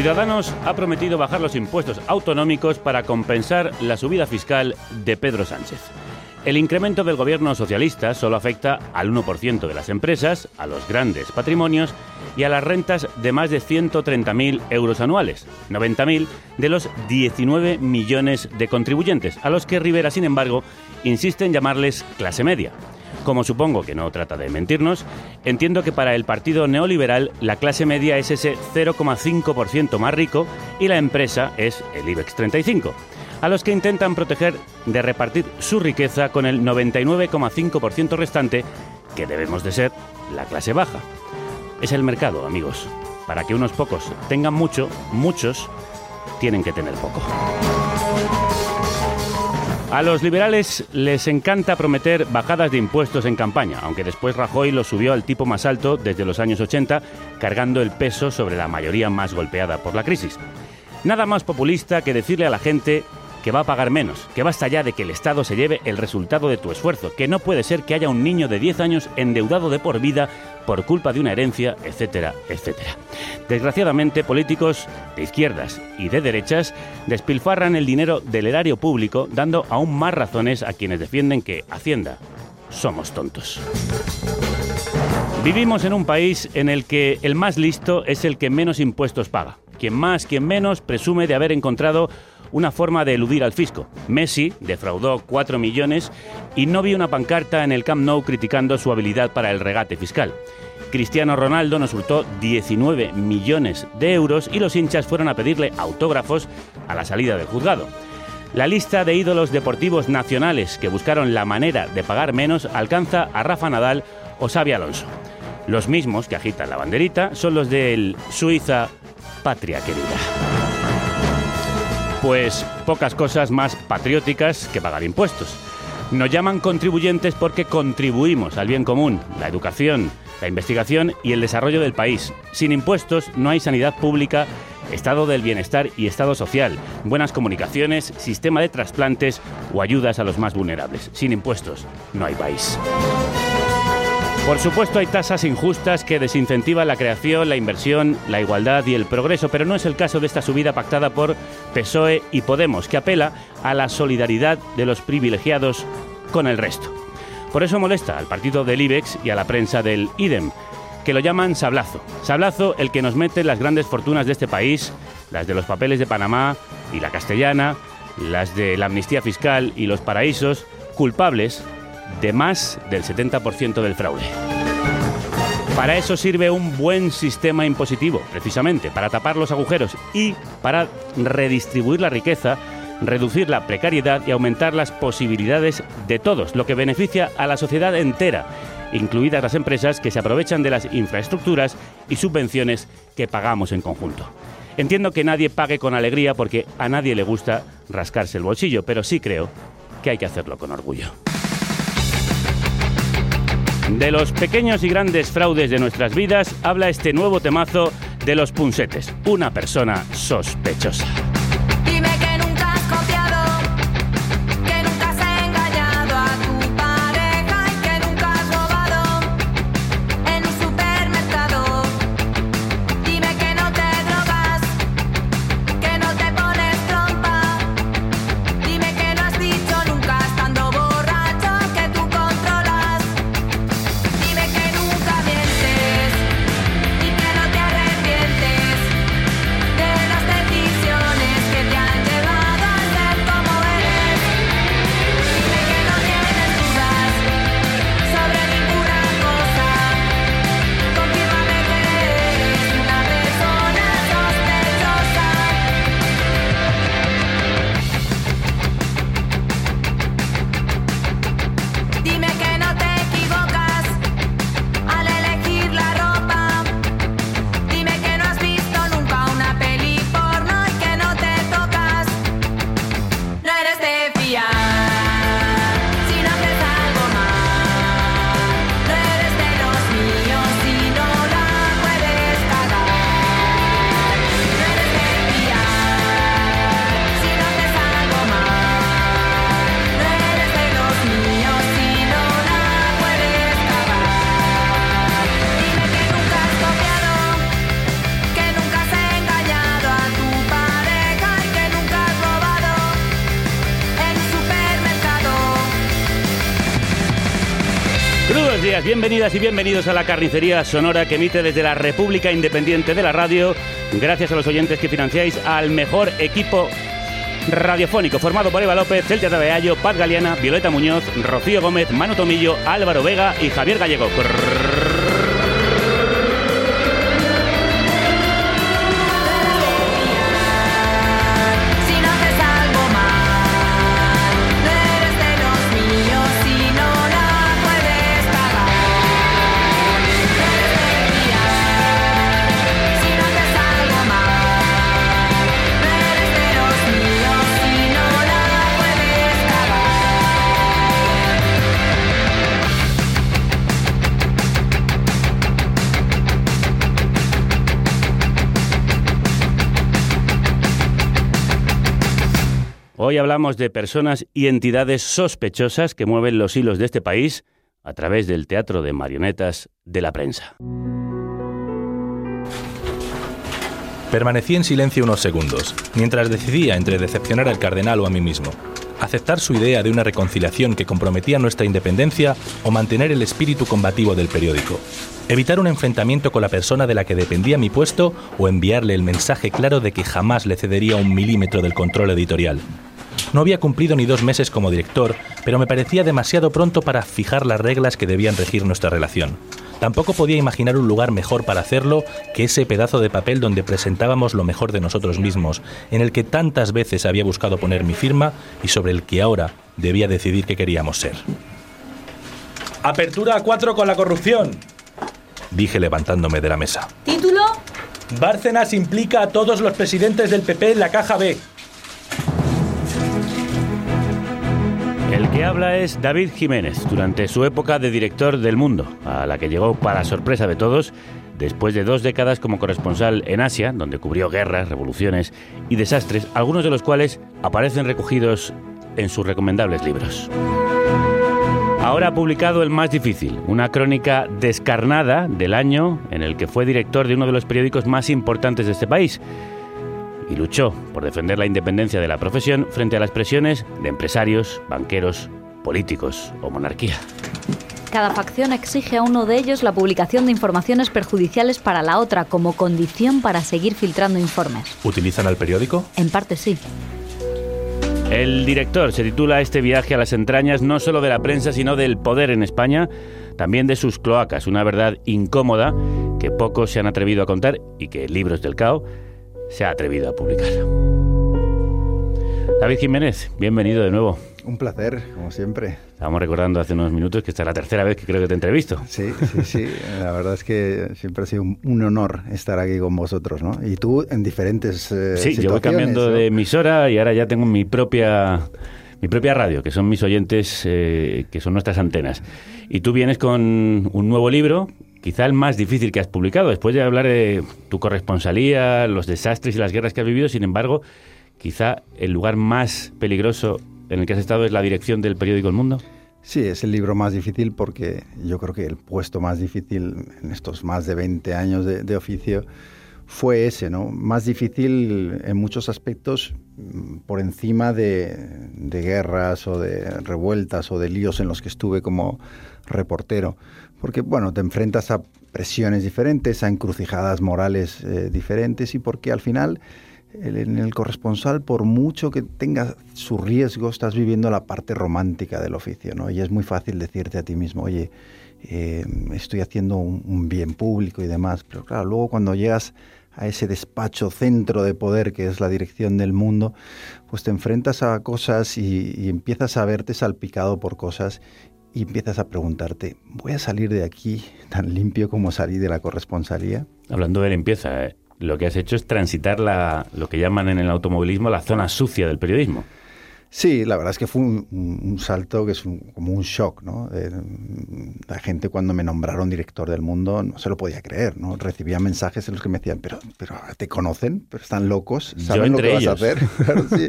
Ciudadanos ha prometido bajar los impuestos autonómicos para compensar la subida fiscal de Pedro Sánchez. El incremento del gobierno socialista solo afecta al 1% de las empresas, a los grandes patrimonios y a las rentas de más de 130.000 euros anuales, 90.000 de los 19 millones de contribuyentes, a los que Rivera, sin embargo, insiste en llamarles clase media. Como supongo que no trata de mentirnos, entiendo que para el partido neoliberal la clase media es ese 0,5% más rico y la empresa es el IBEX 35, a los que intentan proteger de repartir su riqueza con el 99,5% restante, que debemos de ser la clase baja. Es el mercado, amigos. Para que unos pocos tengan mucho, muchos tienen que tener poco. A los liberales les encanta prometer bajadas de impuestos en campaña, aunque después Rajoy los subió al tipo más alto desde los años 80, cargando el peso sobre la mayoría más golpeada por la crisis. Nada más populista que decirle a la gente que va a pagar menos, que basta ya de que el Estado se lleve el resultado de tu esfuerzo, que no puede ser que haya un niño de 10 años endeudado de por vida por culpa de una herencia, etcétera, etcétera. Desgraciadamente, políticos de izquierdas y de derechas despilfarran el dinero del erario público, dando aún más razones a quienes defienden que Hacienda somos tontos. Vivimos en un país en el que el más listo es el que menos impuestos paga. Quien más, quien menos, presume de haber encontrado una forma de eludir al fisco. Messi defraudó 4 millones y no vi una pancarta en el Camp Nou criticando su habilidad para el regate fiscal. Cristiano Ronaldo nos hurtó 19 millones de euros y los hinchas fueron a pedirle autógrafos a la salida del juzgado. La lista de ídolos deportivos nacionales que buscaron la manera de pagar menos alcanza a Rafa Nadal o Xavi Alonso. Los mismos que agitan la banderita son los del Suiza Patria Querida. Pues pocas cosas más patrióticas que pagar impuestos. Nos llaman contribuyentes porque contribuimos al bien común, la educación, la investigación y el desarrollo del país. Sin impuestos no hay sanidad pública, estado del bienestar y estado social, buenas comunicaciones, sistema de trasplantes o ayudas a los más vulnerables. Sin impuestos no hay país. Por supuesto hay tasas injustas que desincentivan la creación, la inversión, la igualdad y el progreso, pero no es el caso de esta subida pactada por PSOE y Podemos, que apela a la solidaridad de los privilegiados con el resto. Por eso molesta al partido del IBEX y a la prensa del IDEM, que lo llaman sablazo. Sablazo el que nos mete las grandes fortunas de este país, las de los papeles de Panamá y la castellana, las de la amnistía fiscal y los paraísos, culpables de más del 70% del fraude. Para eso sirve un buen sistema impositivo, precisamente, para tapar los agujeros y para redistribuir la riqueza, reducir la precariedad y aumentar las posibilidades de todos, lo que beneficia a la sociedad entera, incluidas las empresas que se aprovechan de las infraestructuras y subvenciones que pagamos en conjunto. Entiendo que nadie pague con alegría porque a nadie le gusta rascarse el bolsillo, pero sí creo que hay que hacerlo con orgullo. De los pequeños y grandes fraudes de nuestras vidas habla este nuevo temazo de los punsetes, una persona sospechosa. Bienvenidas y bienvenidos a la carnicería sonora que emite desde la República Independiente de la Radio, gracias a los oyentes que financiáis al mejor equipo radiofónico formado por Eva López, Celtia Tabeallo, Paz Galeana, Violeta Muñoz, Rocío Gómez, Manu Tomillo, Álvaro Vega y Javier Gallego. Hablamos de personas y entidades sospechosas que mueven los hilos de este país a través del teatro de marionetas de la prensa. Permanecí en silencio unos segundos, mientras decidía entre decepcionar al cardenal o a mí mismo, aceptar su idea de una reconciliación que comprometía nuestra independencia o mantener el espíritu combativo del periódico, evitar un enfrentamiento con la persona de la que dependía mi puesto o enviarle el mensaje claro de que jamás le cedería un milímetro del control editorial. No había cumplido ni dos meses como director, pero me parecía demasiado pronto para fijar las reglas que debían regir nuestra relación. Tampoco podía imaginar un lugar mejor para hacerlo que ese pedazo de papel donde presentábamos lo mejor de nosotros mismos, en el que tantas veces había buscado poner mi firma y sobre el que ahora debía decidir qué queríamos ser. Apertura a cuatro con la corrupción, dije levantándome de la mesa. ¿Título? Bárcenas implica a todos los presidentes del PP en la caja B. El que habla es David Jiménez, durante su época de director del Mundo, a la que llegó para sorpresa de todos, después de dos décadas como corresponsal en Asia, donde cubrió guerras, revoluciones y desastres, algunos de los cuales aparecen recogidos en sus recomendables libros. Ahora ha publicado El más difícil, una crónica descarnada del año en el que fue director de uno de los periódicos más importantes de este país y luchó por defender la independencia de la profesión frente a las presiones de empresarios, banqueros, políticos o monarquía. Cada facción exige a uno de ellos la publicación de informaciones perjudiciales para la otra como condición para seguir filtrando informes. ¿Utilizan al periódico? En parte sí. El director se titula Este viaje a las entrañas no solo de la prensa, sino del poder en España, también de sus cloacas, una verdad incómoda que pocos se han atrevido a contar y que Libros del Cao se ha atrevido a publicar. David Jiménez, bienvenido de nuevo. Un placer, como siempre. Estábamos recordando hace unos minutos que esta es la tercera vez que creo que te entrevisto. Sí, sí, sí. La verdad es que siempre ha sido un, un honor estar aquí con vosotros, ¿no? Y tú en diferentes eh, Sí, yo voy cambiando ¿no? de emisora y ahora ya tengo mi propia mi propia radio, que son mis oyentes, eh, que son nuestras antenas. Y tú vienes con un nuevo libro, quizá el más difícil que has publicado, después de hablar de tu corresponsalía, los desastres y las guerras que has vivido, sin embargo, quizá el lugar más peligroso en el que has estado es la dirección del periódico El Mundo. Sí, es el libro más difícil porque yo creo que el puesto más difícil en estos más de 20 años de, oficio fue ese, ¿no? Más difícil en muchos aspectos mm, por encima de guerras o de revueltas o de líos en los que estuve como reportero. Porque, bueno, te enfrentas a presiones diferentes, a encrucijadas morales eh, diferentes y porque al final en el corresponsal, por mucho que tenga su riesgo, estás viviendo la parte romántica del oficio, ¿no? Y es muy fácil decirte a ti mismo, oye, eh, estoy haciendo un, bien público y demás. Pero claro, luego cuando llegas a ese despacho centro de poder que es la dirección del mundo, pues te enfrentas a cosas y empiezas a verte salpicado por cosas y empiezas a preguntarte, ¿voy a salir de aquí tan limpio como salí de la corresponsalía? Hablando de limpieza, eh, lo que has hecho es transitar la, lo que llaman en el automovilismo la zona sucia del periodismo. Sí, la verdad es que fue un, salto que es un- como un shock, ¿no? Eh, la gente cuando me nombraron director del mundo no se lo podía creer, ¿no? Recibía mensajes en los que me decían, pero, pero ¿te conocen? ¿Pero están locos? ¿Saben lo que vas a hacer? Claro, sí.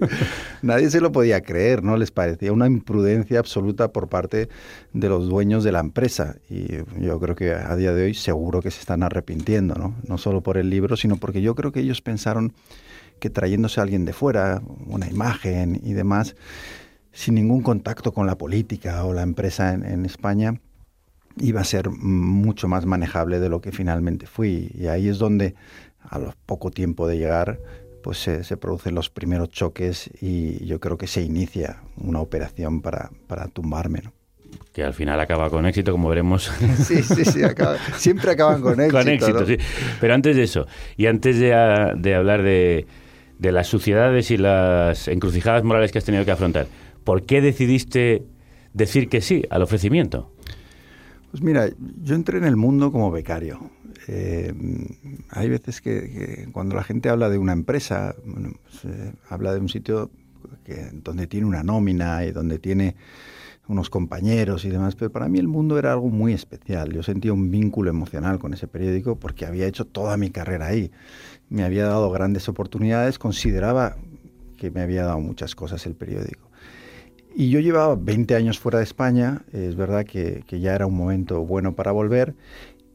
Nadie se lo podía creer, ¿no? Les parecía una imprudencia absoluta por parte de los dueños de la empresa. Y yo creo que a día de hoy seguro que se están arrepintiendo, ¿no? No solo por el libro, sino porque yo creo que ellos pensaron que trayéndose a alguien de fuera, una imagen y demás, sin ningún contacto con la política o la empresa en, en España, iba a ser mucho más manejable de lo que finalmente fui. Y ahí es donde, a lo poco tiempo de llegar, pues se, se producen los primeros choques y yo creo que se inicia una operación para, para tumbarme. ¿no? Que al final acaba con éxito, como veremos. Sí, sí, sí, acaba- siempre acaban con éxito. con éxito, ¿no? sí. Pero antes de eso, y antes de, a- de hablar de, de las suciedades y las encrucijadas morales que has tenido que afrontar, ¿por qué decidiste decir que sí al ofrecimiento? Pues mira, yo entré en el mundo como becario. Eh, hay veces que, que cuando la gente habla de una empresa, bueno, pues, eh, habla de un sitio que, donde tiene una nómina y donde tiene unos compañeros y demás, pero para mí el mundo era algo muy especial. Yo sentía un vínculo emocional con ese periódico porque había hecho toda mi carrera ahí. Me había dado grandes oportunidades, consideraba que me había dado muchas cosas el periódico. Y yo llevaba 20 años fuera de España, es verdad que, que ya era un momento bueno para volver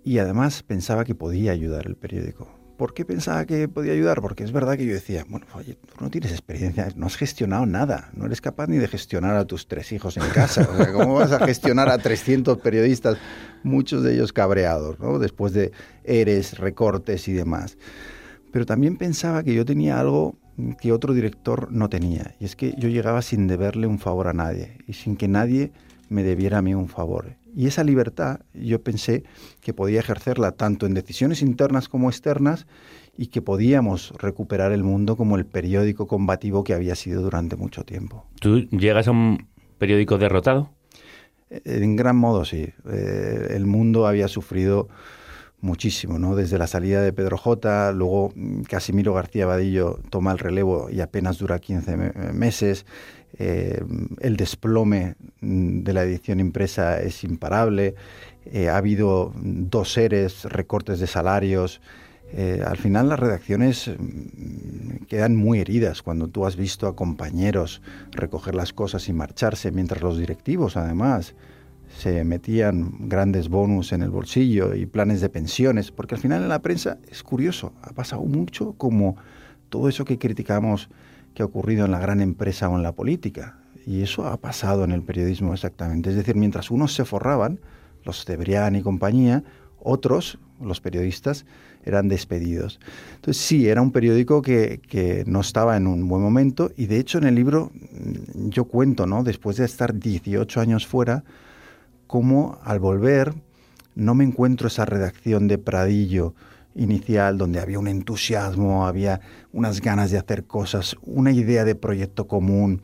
y además pensaba que podía ayudar el periódico. ¿Por qué pensaba que podía ayudar? Porque es verdad que yo decía, bueno, oye, tú no tienes experiencia, no has gestionado nada, no eres capaz ni de gestionar a tus tres hijos en casa. ¿cómo vas a gestionar a 300 periodistas, muchos de ellos cabreados, ¿no? después de eres, recortes y demás? Pero también pensaba que yo tenía algo que otro director no tenía, y es que yo llegaba sin deberle un favor a nadie y sin que nadie me debiera a mí un favor. Y esa libertad yo pensé que podía ejercerla tanto en decisiones internas como externas y que podíamos recuperar el mundo como el periódico combativo que había sido durante mucho tiempo. ¿Tú llegas a un periódico derrotado? En gran modo, sí. Eh, el mundo había sufrido muchísimo, ¿no? Desde la salida de Pedro J, luego mm, Casimiro García Vadillo toma el relevo y apenas dura 15 me- meses. Eh, el desplome mm, de la edición impresa es imparable. Eh, ha habido dos seres, recortes de salarios. Eh, al final las redacciones mm, quedan muy heridas cuando tú has visto a compañeros recoger las cosas y marcharse, mientras los directivos además se metían grandes bonus en el bolsillo y planes de pensiones, porque al final en la prensa es curioso, ha pasado mucho como todo eso que criticamos que ha ocurrido en la gran empresa o en la política. Y eso ha pasado en el periodismo exactamente. Es decir, mientras unos se forraban, los Cebrián y compañía, otros, los periodistas, eran despedidos. Entonces sí, era un periódico que, que no estaba en un buen momento y de hecho en el libro mm, yo cuento, ¿no? Después de estar 18 años fuera, cómo al volver no me encuentro esa redacción de Pradillo inicial donde había un entusiasmo, había unas ganas de hacer cosas, una idea de proyecto común.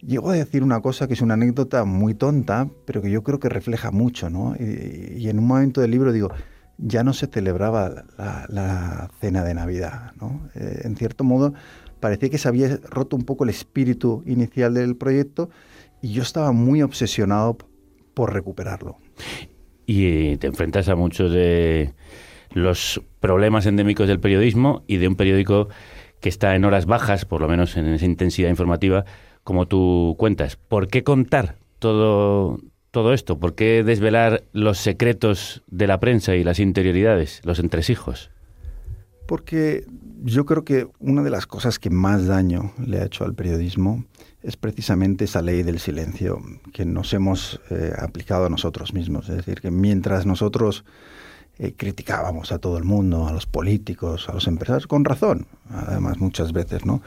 Llego a decir una cosa que es una anécdota muy tonta, pero que yo creo que refleja mucho, ¿no? Y, en un momento del libro digo, ya no se celebraba la, la cena de Navidad, ¿no? Eh, en cierto modo, parecía que se había roto un poco el espíritu inicial del proyecto y yo estaba muy obsesionado por recuperarlo. Y te enfrentas a muchos de los problemas endémicos del periodismo y de un periódico que está en horas bajas, por lo menos en esa intensidad informativa, como tú cuentas. ¿Por qué contar todo, todo esto? ¿Por qué desvelar los secretos de la prensa y las interioridades, los entresijos? Porque yo creo que una de las cosas que más daño le ha hecho al periodismo es precisamente esa ley del silencio que nos hemos eh, aplicado a nosotros mismos. Es decir, que mientras nosotros eh, criticábamos a todo el mundo, a los políticos, a los empresarios, con razón, además muchas veces, ¿no?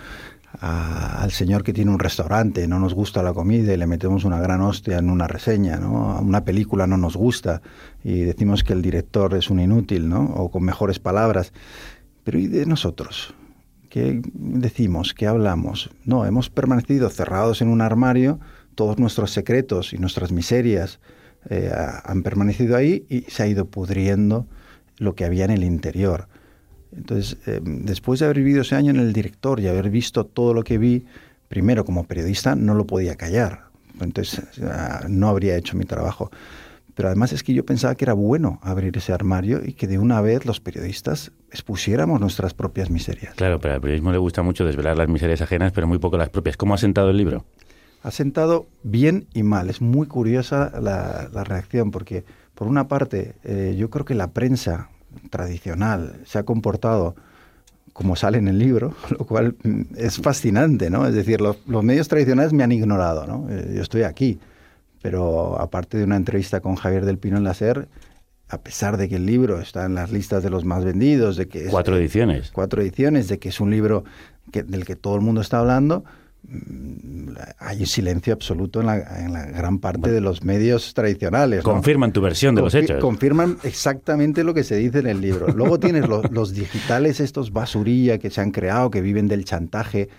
A- al señor que tiene un restaurante, no nos gusta la comida y le metemos una gran hostia en una reseña, ¿no? A una película no nos gusta y decimos que el director es un inútil, ¿no? O con mejores palabras. Pero ¿y de nosotros? ¿Qué decimos? ¿Qué hablamos? No, hemos permanecido cerrados en un armario, todos nuestros secretos y nuestras miserias eh, ha- han permanecido ahí y se ha ido pudriendo lo que había en el interior. Entonces, eh, después de haber vivido ese año en el director y haber visto todo lo que vi, primero como periodista no lo podía callar. Entonces, ah, no habría hecho mi trabajo. Pero además es que yo pensaba que era bueno abrir ese armario y que de una vez los periodistas expusiéramos nuestras propias miserias. Claro, pero al periodismo le gusta mucho desvelar las miserias ajenas, pero muy poco las propias. ¿Cómo ha sentado el libro? ha sentado bien y mal. Es muy curiosa la, la reacción porque, por una parte, eh, yo creo que la prensa tradicional se ha comportado como sale en el libro, lo cual mm, es fascinante, ¿no? Es decir, los, los medios tradicionales me han ignorado, ¿no? Eh, yo estoy aquí, pero aparte de una entrevista con Javier del Pino en la SER, a pesar de que el libro está en las listas de los más vendidos, de que es, Cuatro ediciones. cuatro ediciones, de que es un libro que, del que todo el mundo está hablando, mm, hay un silencio absoluto en la, en la gran parte de los medios tradicionales. ¿no? Confirman tu versión de los hechos. Confirman exactamente lo que se dice en el libro. Luego tienes los, los digitales, estos basurilla que se han creado, que viven del chantaje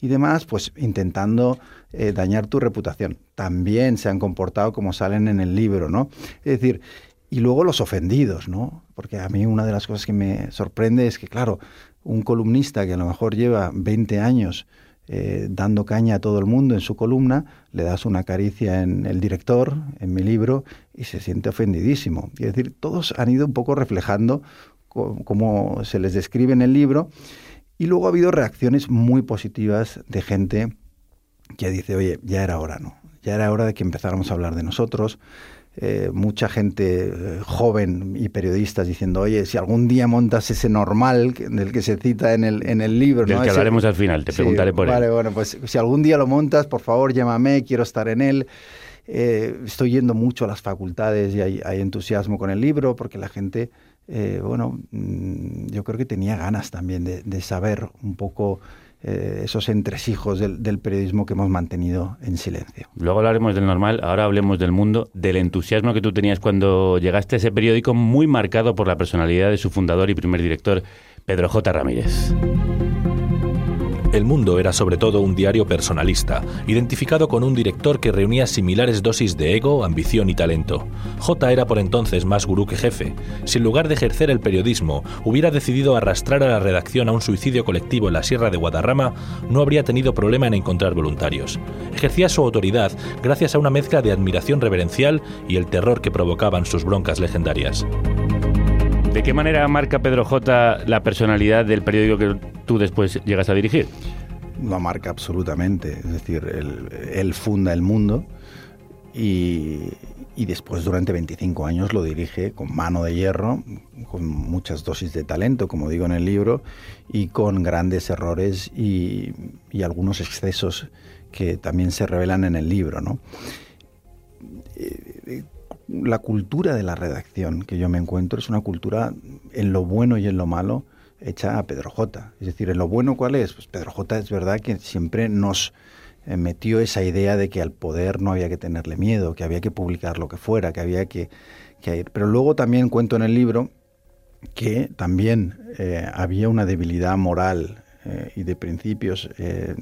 y demás, pues intentando eh, dañar tu reputación. También se han comportado como salen en el libro, ¿no? Es decir, y luego los ofendidos, ¿no? Porque a mí una de las cosas que me sorprende es que, claro, un columnista que a lo mejor lleva 20 años eh, dando caña a todo el mundo en su columna, le das una caricia en el director, en mi libro, y se siente ofendidísimo. Y es decir, todos han ido un poco reflejando cómo se les describe en el libro, y luego ha habido reacciones muy positivas de gente que dice, oye, ya era hora, ¿no? Ya era hora de que empezáramos a hablar de nosotros. Eh, mucha gente eh, joven y periodistas diciendo, oye, si algún día montas ese normal que- del que se cita en el, en el libro, Del ¿no? que Ese- hablaremos al final, te Sí, preguntaré por vale, él. bueno, pues si algún día lo montas, por favor, llámame, quiero estar en él. Eh, estoy yendo mucho a las facultades y hay, hay entusiasmo con el libro porque la gente, eh, bueno, mm, yo creo que tenía ganas también de, de saber un poco eh, esos entresijos del, del periodismo que hemos mantenido en silencio. Luego hablaremos del normal, ahora hablemos del mundo, del entusiasmo que tú tenías cuando llegaste a ese periódico muy marcado por la personalidad de su fundador y primer director, Pedro J. Ramírez. El Mundo era sobre todo un diario personalista, identificado con un director que reunía similares dosis de ego, ambición y talento. J era por entonces más gurú que jefe. Si en lugar de ejercer el periodismo hubiera decidido arrastrar a la redacción a un suicidio colectivo en la Sierra de Guadarrama, no habría tenido problema en encontrar voluntarios. Ejercía su autoridad gracias a una mezcla de admiración reverencial y el terror que provocaban sus broncas legendarias. ¿De qué manera marca Pedro J. la personalidad del periódico que tú después llegas a dirigir? Lo marca absolutamente, es decir, él, funda el mundo y, después durante 25 años lo dirige con mano de hierro, con muchas dosis de talento, como digo en el libro, y con grandes errores y, y algunos excesos que también se revelan en el libro. ¿no? La cultura de la redacción que yo me encuentro es una cultura en lo bueno y en lo malo hecha a Pedro J. Es decir, en lo bueno, ¿cuál es? Pues Pedro J es verdad que siempre nos eh, metió esa idea de que al poder no había que tenerle miedo, que había que publicar lo que fuera, que había que, que ir. Pero luego también cuento en el libro que también eh, había una debilidad moral eh, y de principios, eh,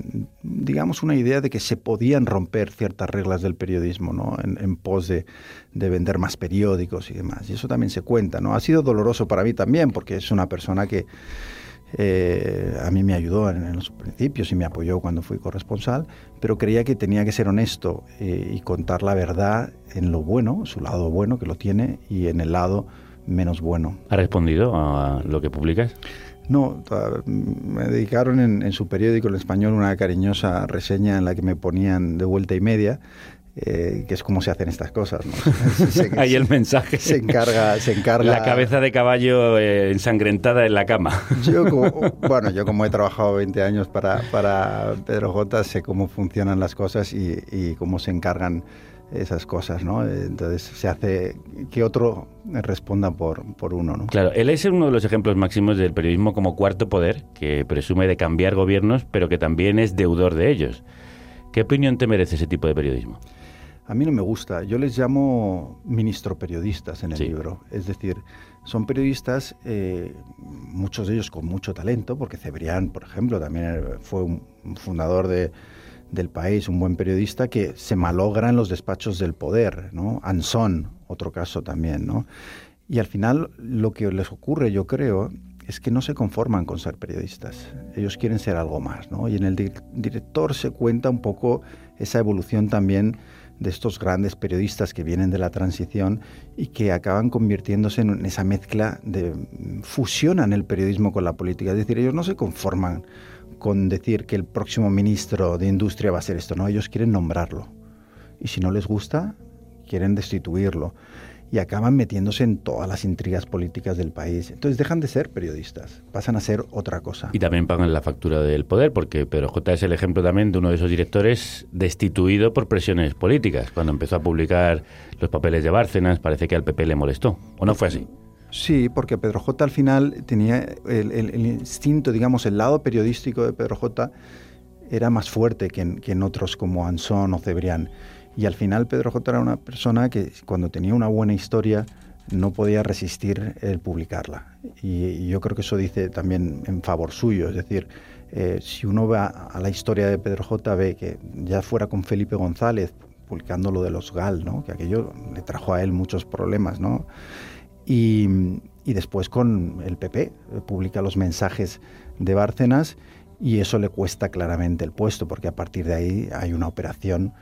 digamos una idea de que se podían romper ciertas reglas del periodismo, ¿no? En, en pos de, de, vender más periódicos y demás. Y eso también se cuenta, ¿no? Ha sido doloroso para mí también, porque es una persona que eh, a mí me ayudó en, en, los principios y me apoyó cuando fui corresponsal, pero creía que tenía que ser honesto eh, y contar la verdad en lo bueno, su lado bueno que lo tiene, y en el lado menos bueno. ¿Ha respondido a lo que publicas? No, me dedicaron en, en, su periódico en español una cariñosa reseña en la que me ponían de vuelta y media, eh, que es como se hacen estas cosas. ¿no? Se, Ahí el mensaje. Se encarga, se encarga. La cabeza de caballo eh, ensangrentada en la cama. Yo como, bueno, yo como he trabajado 20 años para, para Pedro J, sé cómo funcionan las cosas y, y cómo se encargan esas cosas, ¿no? Entonces se hace que otro responda por, por uno, ¿no? Claro, él es uno de los ejemplos máximos del periodismo como cuarto poder, que presume de cambiar gobiernos, pero que también es deudor de ellos. ¿Qué opinión te merece ese tipo de periodismo? A mí no me gusta. Yo les llamo ministro periodistas en el Sí. libro. Es decir, son periodistas, eh, muchos de ellos con mucho talento, porque Cebrián, por ejemplo, también fue un fundador de, del país, un buen periodista que se malogra en los despachos del poder, ¿no? Anson, otro caso también. Y al final lo que les ocurre, yo creo, es que no se conforman con ser periodistas. Ellos quieren ser algo más. Y en el di director se cuenta un poco esa evolución también de estos grandes periodistas que vienen de la transición y que acaban convirtiéndose en esa mezcla de fusionan el periodismo con la política. Es decir, ellos no se conforman con decir que el próximo ministro de Industria va a ser esto, no, ellos quieren nombrarlo. Y si no les gusta, quieren destituirlo. y acaban metiéndose en todas las intrigas políticas del país. Entonces dejan de ser periodistas, pasan a ser otra cosa. Y también pagan la factura del poder, porque Pedro J es el ejemplo también de uno de esos directores destituido por presiones políticas. Cuando empezó a publicar los papeles de Bárcenas, parece que al PP le molestó. ¿O no fue así? Sí, porque Pedro J al final tenía el, instinto, digamos, el lado periodístico de Pedro J era más fuerte que en, otros como Anson o Cebrián. Y al final Pedro J era una persona que cuando tenía una buena historia no podía resistir el publicarla. Y, y yo creo que eso dice también en favor suyo. Es decir, eh, si uno va a la historia de Pedro J, ve que ya fuera con Felipe González publicando lo de los GAL, ¿no? que aquello le trajo a él muchos problemas, ¿no? Y, y después con el PP, eh, publica los mensajes de Bárcenas y eso le cuesta claramente el puesto, porque a partir de ahí hay una operación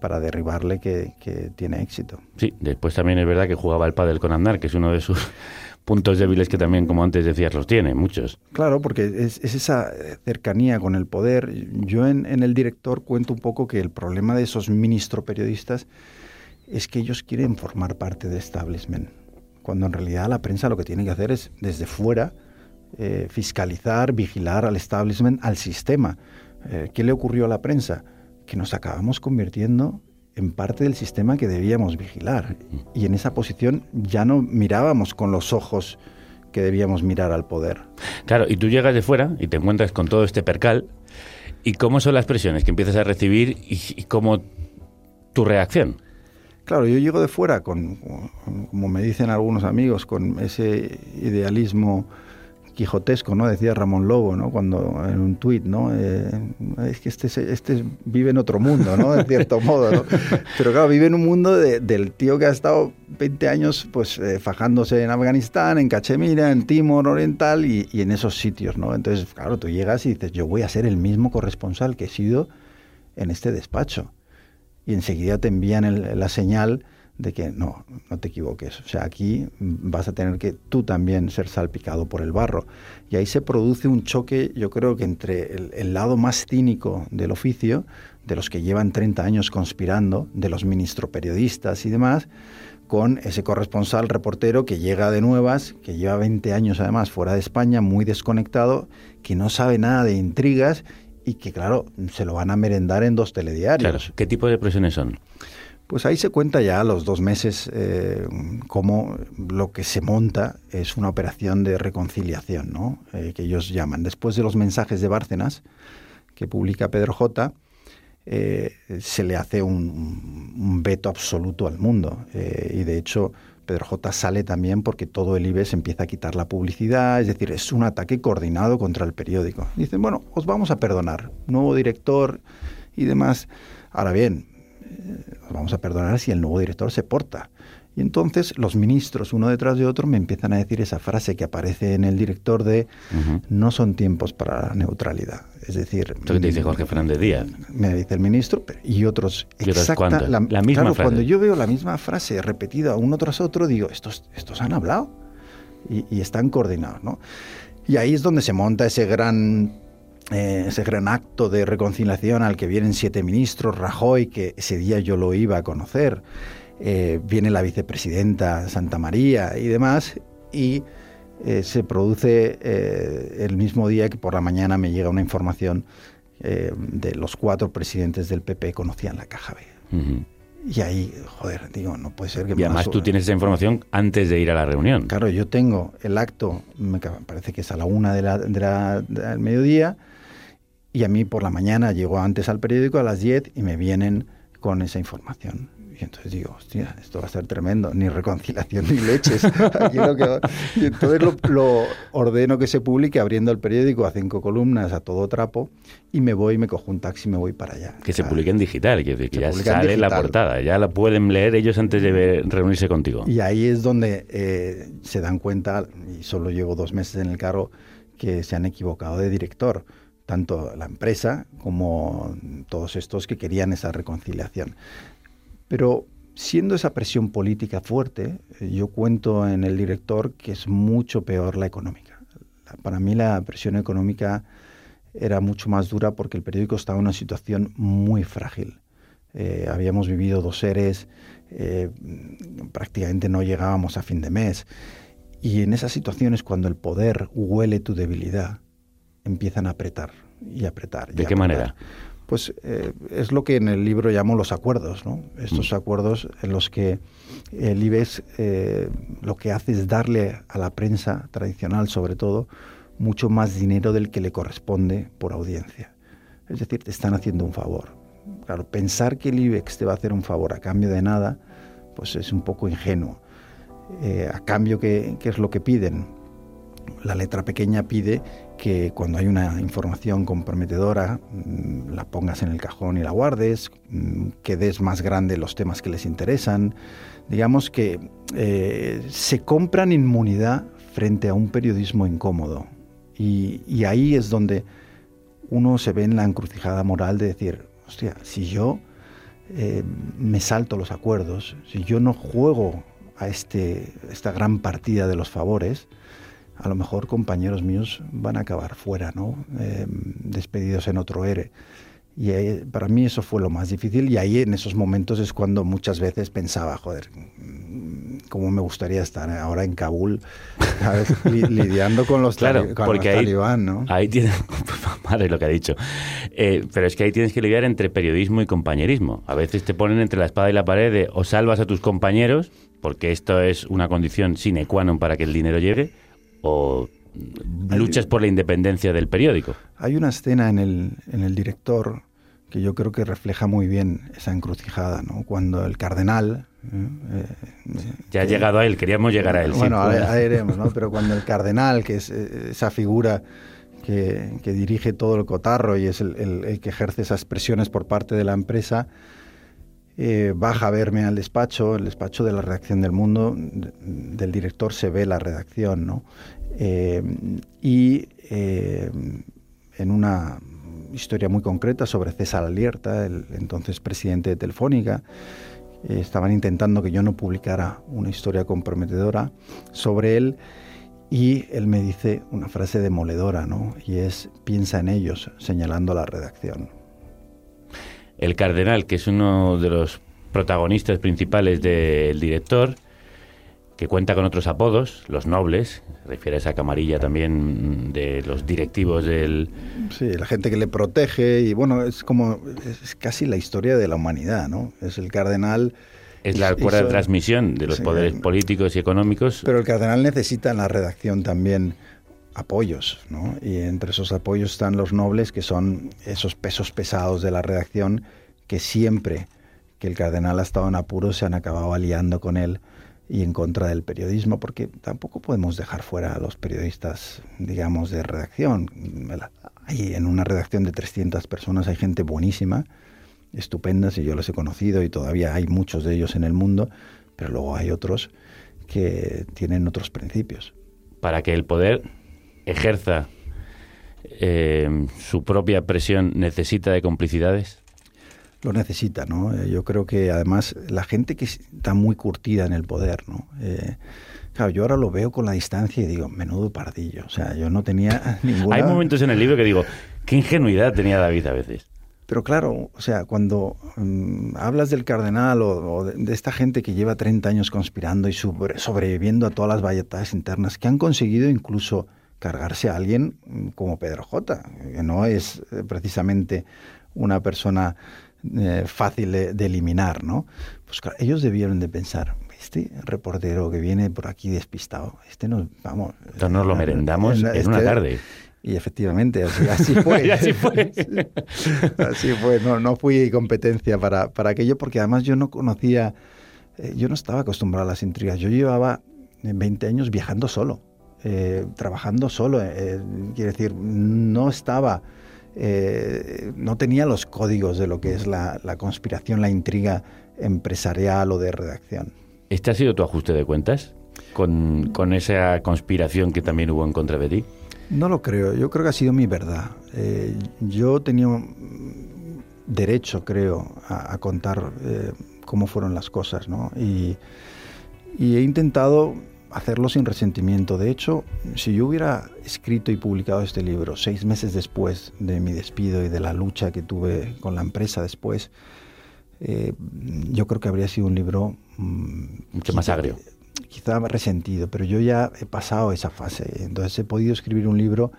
para derribarle que, que tiene éxito. Sí, después también es verdad que jugaba el pádel con Aznar, que es uno de sus puntos débiles que también, como antes decías, los tiene, muchos. Claro, porque es, es esa eh, cercanía con el poder. Yo en, en el director cuento un poco que el problema de esos ministro periodistas es que ellos quieren formar parte de establishment, cuando en realidad la prensa lo que tiene que hacer es desde fuera eh, fiscalizar, vigilar al establishment, al sistema. Eh, ¿Qué le ocurrió a la prensa? Que nos acabamos convirtiendo en parte del sistema que debíamos vigilar. Y en esa posición ya no mirábamos con los ojos que debíamos mirar al poder. Claro, y tú llegas de fuera y te encuentras con todo este percal. ¿Y cómo son las presiones que empiezas a recibir y, y cómo tu reacción? Claro, yo llego de fuera con, como me dicen algunos amigos, con ese idealismo quijotesco, ¿no? Decía Ramón Lobo, ¿no? Cuando en un tuit, ¿no? Eh, es que este, este vive en otro mundo, ¿no? De cierto modo, ¿no? Pero claro, vive en un mundo de- del tío que ha estado 20 años, pues, eh, fajándose en Afganistán, en Cachemira, en Timor Oriental y, y en esos sitios, ¿no? Entonces, claro, tú llegas y dices, yo voy a ser el mismo corresponsal que he sido en este despacho y enseguida te envían la señal de que no, no te equivoques. O sea, aquí vas a tener que tú también ser salpicado por el barro. Y ahí se produce un choque, yo creo que entre el, el lado más cínico del oficio, de los que llevan 30 años conspirando, de los ministro periodistas y demás, con ese corresponsal reportero que llega de nuevas, que lleva 20 años además fuera de España, muy desconectado, que no sabe nada de intrigas y que, claro, se lo van a merendar en dos telediarios. Claro, ¿qué tipo de presiones son? Pues ahí se cuenta ya a los dos meses eh, cómo lo que se monta es una operación de reconciliación, ¿no? Eh, que ellos llaman. Después de los mensajes de Bárcenas, que publica Pedro J., eh, se le hace un, un veto absoluto al mundo. Y de hecho, Pedro J. sale también porque todo el IBEX empieza a quitar la publicidad, es decir, es un ataque coordinado contra el periódico. Dicen, bueno, os vamos a perdonar, nuevo director y demás. Ahora bien, eh, os vamos a perdonar si el nuevo director se porta. Y entonces los ministros, uno detrás de otro, me empiezan a decir esa frase que aparece en el director de no son tiempos para la neutralidad. Es decir, Esto que te dice Jorge Fernández Díaz. me dice el ministro y otros ¿Y exacta- la, La misma claro, frase. cuando yo veo la misma frase repetida uno tras otro digo estos estos han hablado y, y están coordinados no y ahí es donde se monta ese gran eh, ese gran acto de reconciliación al que vienen siete ministros Rajoy que ese día yo lo iba a conocer eh, viene la vicepresidenta Santa María y demás y eh, se produce eh, el mismo día que por la mañana me llega una información eh, de los cuatro presidentes del PP conocían la caja B. Y ahí, joder, digo, no puede ser que Y me además tú tienes esa información antes de ir a la reunión. Claro, yo tengo el acto, me parece que es a la una de la, de la- del mediodía, y a mí por la mañana llego antes al periódico a las 10 y me vienen con esa información. Y entonces digo, hostia, esto va a ser tremendo, ni reconciliación ni leches. Aquí lo que va- Y entonces lo, lo ordeno que se publique abriendo el periódico a cinco columnas, a todo trapo, y me voy, me cojo un taxi y me voy para allá. Que se publique en digital, que, ya sale la portada, ya la pueden leer ellos antes de ver- reunirse contigo. Y ahí es donde eh, se dan cuenta, y solo llevo dos meses en el cargo, que se han equivocado de director, tanto la empresa como todos estos que querían esa reconciliación. Pero siendo esa presión política fuerte, eh, yo cuento en el director que es mucho peor la económica. Para mí la presión económica era mucho más dura porque el periódico estaba en una situación muy frágil. eh, habíamos vivido dos seres, eh, prácticamente no llegábamos a fin de mes. Y en esas situaciones, cuando el poder huele tu debilidad, empiezan a apretar y apretar. y ¿De qué apretar. manera? Pues eh, es lo que en el libro llamo los acuerdos, ¿no? Estos acuerdos en los que el IBEX eh, lo que hace es darle a la prensa tradicional, sobre todo, mucho más dinero del que le corresponde por audiencia. Es decir, te están haciendo un favor. Claro, pensar que el IBEX te va a hacer un favor a cambio de nada, pues es un poco ingenuo. Eh, a cambio, ¿qué, ¿qué es lo que piden? la letra pequeña pide que cuando hay una información comprometedora mm, la pongas en el cajón y la guardes, mm, que des más grande los temas que les interesan. Digamos que eh, se compran inmunidad frente a un periodismo incómodo. Y, ahí es donde uno se ve en la encrucijada moral de decir, hostia, si yo eh, me salto los acuerdos, si yo no juego a este, esta gran partida de los favores, a lo mejor compañeros míos van a acabar fuera, ¿no? Eh, despedidos en otro ERE. Y eh, para mí eso fue lo más difícil y ahí en esos momentos es cuando muchas veces pensaba, joder, mm, cómo me gustaría estar ahora en Kabul, lidiando con los, Claro, tali- con porque los ahí, talibán, ¿no? ahí tienes, madre lo que ha dicho, Eh, pero es que ahí tienes que lidiar entre periodismo y compañerismo. A veces te ponen entre la espada y la pared de o salvas a tus compañeros, porque esto es una condición sine qua non para que el dinero llegue, o luchas por la independencia del periódico. Hay una escena en el, en el director que yo creo que refleja muy bien esa encrucijada, ¿no? Cuando el cardenal... ¿eh? Eh, Ya ha llegado a él, queríamos llegar a él. sí. Bueno, ahora, ahora iremos, ¿no? Pero cuando el cardenal, que es eh, esa figura que, que dirige todo el cotarro y es el, el- el que ejerce esas presiones por parte de la empresa, eh, baja a verme al despacho, el despacho de la redacción del mundo, de- del director se ve la redacción, ¿no? Eh, y eh, en una historia muy concreta sobre César Alierta, el entonces presidente de Telefónica, estaban intentando que yo no publicara una historia comprometedora sobre él y él me dice una frase demoledora, ¿no? Y es piensa en ellos, señalando a la redacción. El cardenal, que es uno de los protagonistas principales del director, que cuenta con otros apodos, los nobles, se refiere a esa camarilla también de los directivos del... Sí, la gente que le protege y bueno, es como es casi la historia de la humanidad, ¿no? Es el cardenal Es la cuerda de transmisión de los Sí, poderes políticos y económicos. Pero el cardenal necesita en la redacción también apoyos, ¿no? Y entre esos apoyos están los nobles, que son esos pesos pesados de la redacción que siempre que el cardenal ha estado en apuros se han acabado aliando con él y en contra del periodismo, porque tampoco podemos dejar fuera a los periodistas, digamos, de redacción. Hay en una redacción de 300 personas hay gente buenísima, estupenda, si yo los he conocido y todavía hay muchos de ellos en el mundo, pero luego hay otros que tienen otros principios. para que el poder ejerza eh, su propia presión necesita de complicidades. Lo necesita, ¿no? Eh, Yo creo que además la gente que está muy curtida en el poder, ¿no? Eh, claro, yo ahora lo veo con la distancia y digo, menudo pardillo. O sea, yo no tenía ninguna... Hay momentos en el libro que digo, qué ingenuidad tenía David a veces. Pero claro, o sea, cuando mm, hablas del cardenal o, o de, de esta gente que lleva 30 años conspirando y sobre- sobreviviendo a todas las batallas internas, que han conseguido incluso cargarse a alguien mm, como Pedro J, que no es eh, precisamente una persona eh, fácil de, de eliminar, ¿no? Pues claro, ellos debieron de pensar, este reportero que viene por aquí despistado, este nos, vamos... Entonces nos lo merendamos en una tarde. Y efectivamente, así, así fue. Y así fue. así fue. No, no fui competencia para, para aquello porque además yo no conocía, eh, yo no estaba acostumbrado a las intrigas. Yo llevaba eh, 20 años viajando solo, eh, trabajando solo. eh, quiere decir, no estaba, eh, no tenía los códigos de lo que es la, la conspiración, la intriga empresarial o de redacción. ¿Este ha sido tu ajuste de cuentas con, con esa conspiración que también hubo en contra de ti? No lo creo, yo creo que ha sido mi verdad. Eh, yo tenía derecho, creo, a, a contar eh, cómo fueron las cosas, ¿no? Y, y he intentado hacerlo sin resentimiento. De hecho, si yo hubiera escrito y publicado este libro seis meses después de mi despido y de la lucha que tuve con la empresa después, eh, yo creo que habría sido un libro... mm, Mucho más agrio. Quizá resentido, pero yo ya he pasado esa fase. Entonces he podido escribir un libro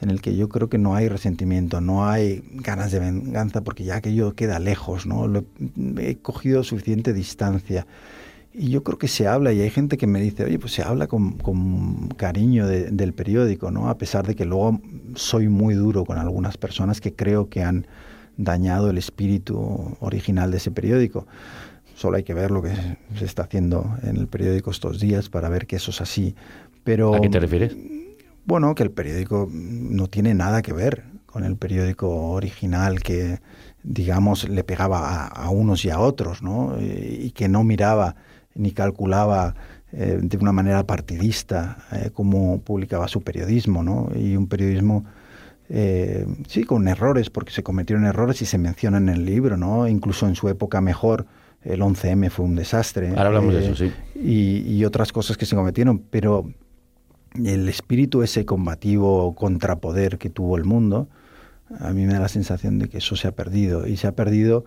en el que yo creo que no hay resentimiento, no hay ganas de venganza, porque ya aquello queda lejos, ¿no? Lo- he cogido suficiente distancia. Y yo creo que se habla, y hay gente que me dice, oye, pues se habla con, con cariño de- del periódico, ¿no? A pesar de que luego soy muy duro con algunas personas que creo que han dañado el espíritu original de ese periódico. Solo hay que ver lo que se está haciendo en el periódico estos días para ver que eso es así. Pero ¿A qué te refieres? bueno, que el periódico no tiene nada que ver con el periódico original que, digamos, le pegaba a, a unos y a otros, ¿no? Y, y que no miraba ni calculaba eh, de una manera partidista eh, cómo publicaba su periodismo, ¿no? Y un periodismo, eh, sí, con errores, porque se cometieron errores y se mencionan en el libro, ¿no? Incluso en su época mejor, el 11M fue un desastre. Ahora hablamos de eh, eso, sí. Y, y otras cosas que se cometieron, pero el espíritu ese combativo contrapoder que tuvo el mundo, a mí me da la sensación de que eso se ha perdido. Y se ha perdido,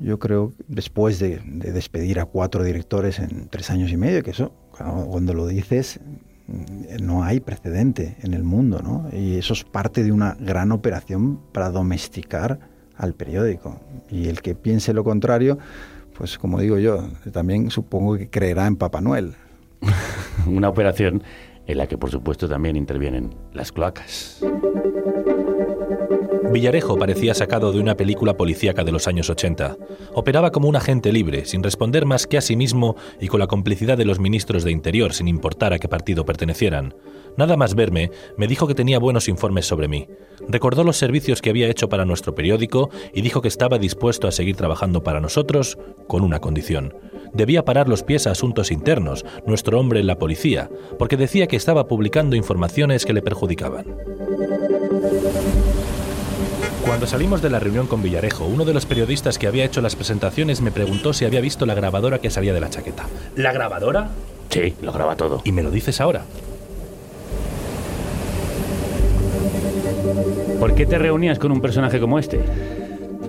yo creo, después de, de despedir a cuatro directores en tres años y medio, que eso, cuando lo dices, mm, no hay precedente en el mundo, ¿no? Y eso es parte de una gran operación para domesticar al periódico. Y el que piense lo contrario, pues como digo yo, también supongo que creerá en Papá Noel. Una operación en la que, por supuesto, también intervienen las cloacas. Villarejo parecía sacado de una película policíaca de los años 80. Operaba como un agente libre, sin responder más que a sí mismo y con la complicidad de los ministros de Interior, sin importar a qué partido pertenecieran. Nada más verme, me dijo que tenía buenos informes sobre mí. Recordó los servicios que había hecho para nuestro periódico y dijo que estaba dispuesto a seguir trabajando para nosotros con una condición. Debía parar los pies a asuntos internos, nuestro hombre en la policía, porque decía que estaba publicando informaciones que le perjudicaban. Cuando salimos de la reunión con Villarejo, uno de los periodistas que había hecho las presentaciones me preguntó si había visto la grabadora que salía de la chaqueta. ¿La grabadora? Sí, lo graba todo. ¿Y me lo dices ahora? ¿Por qué te reunías con un personaje como este?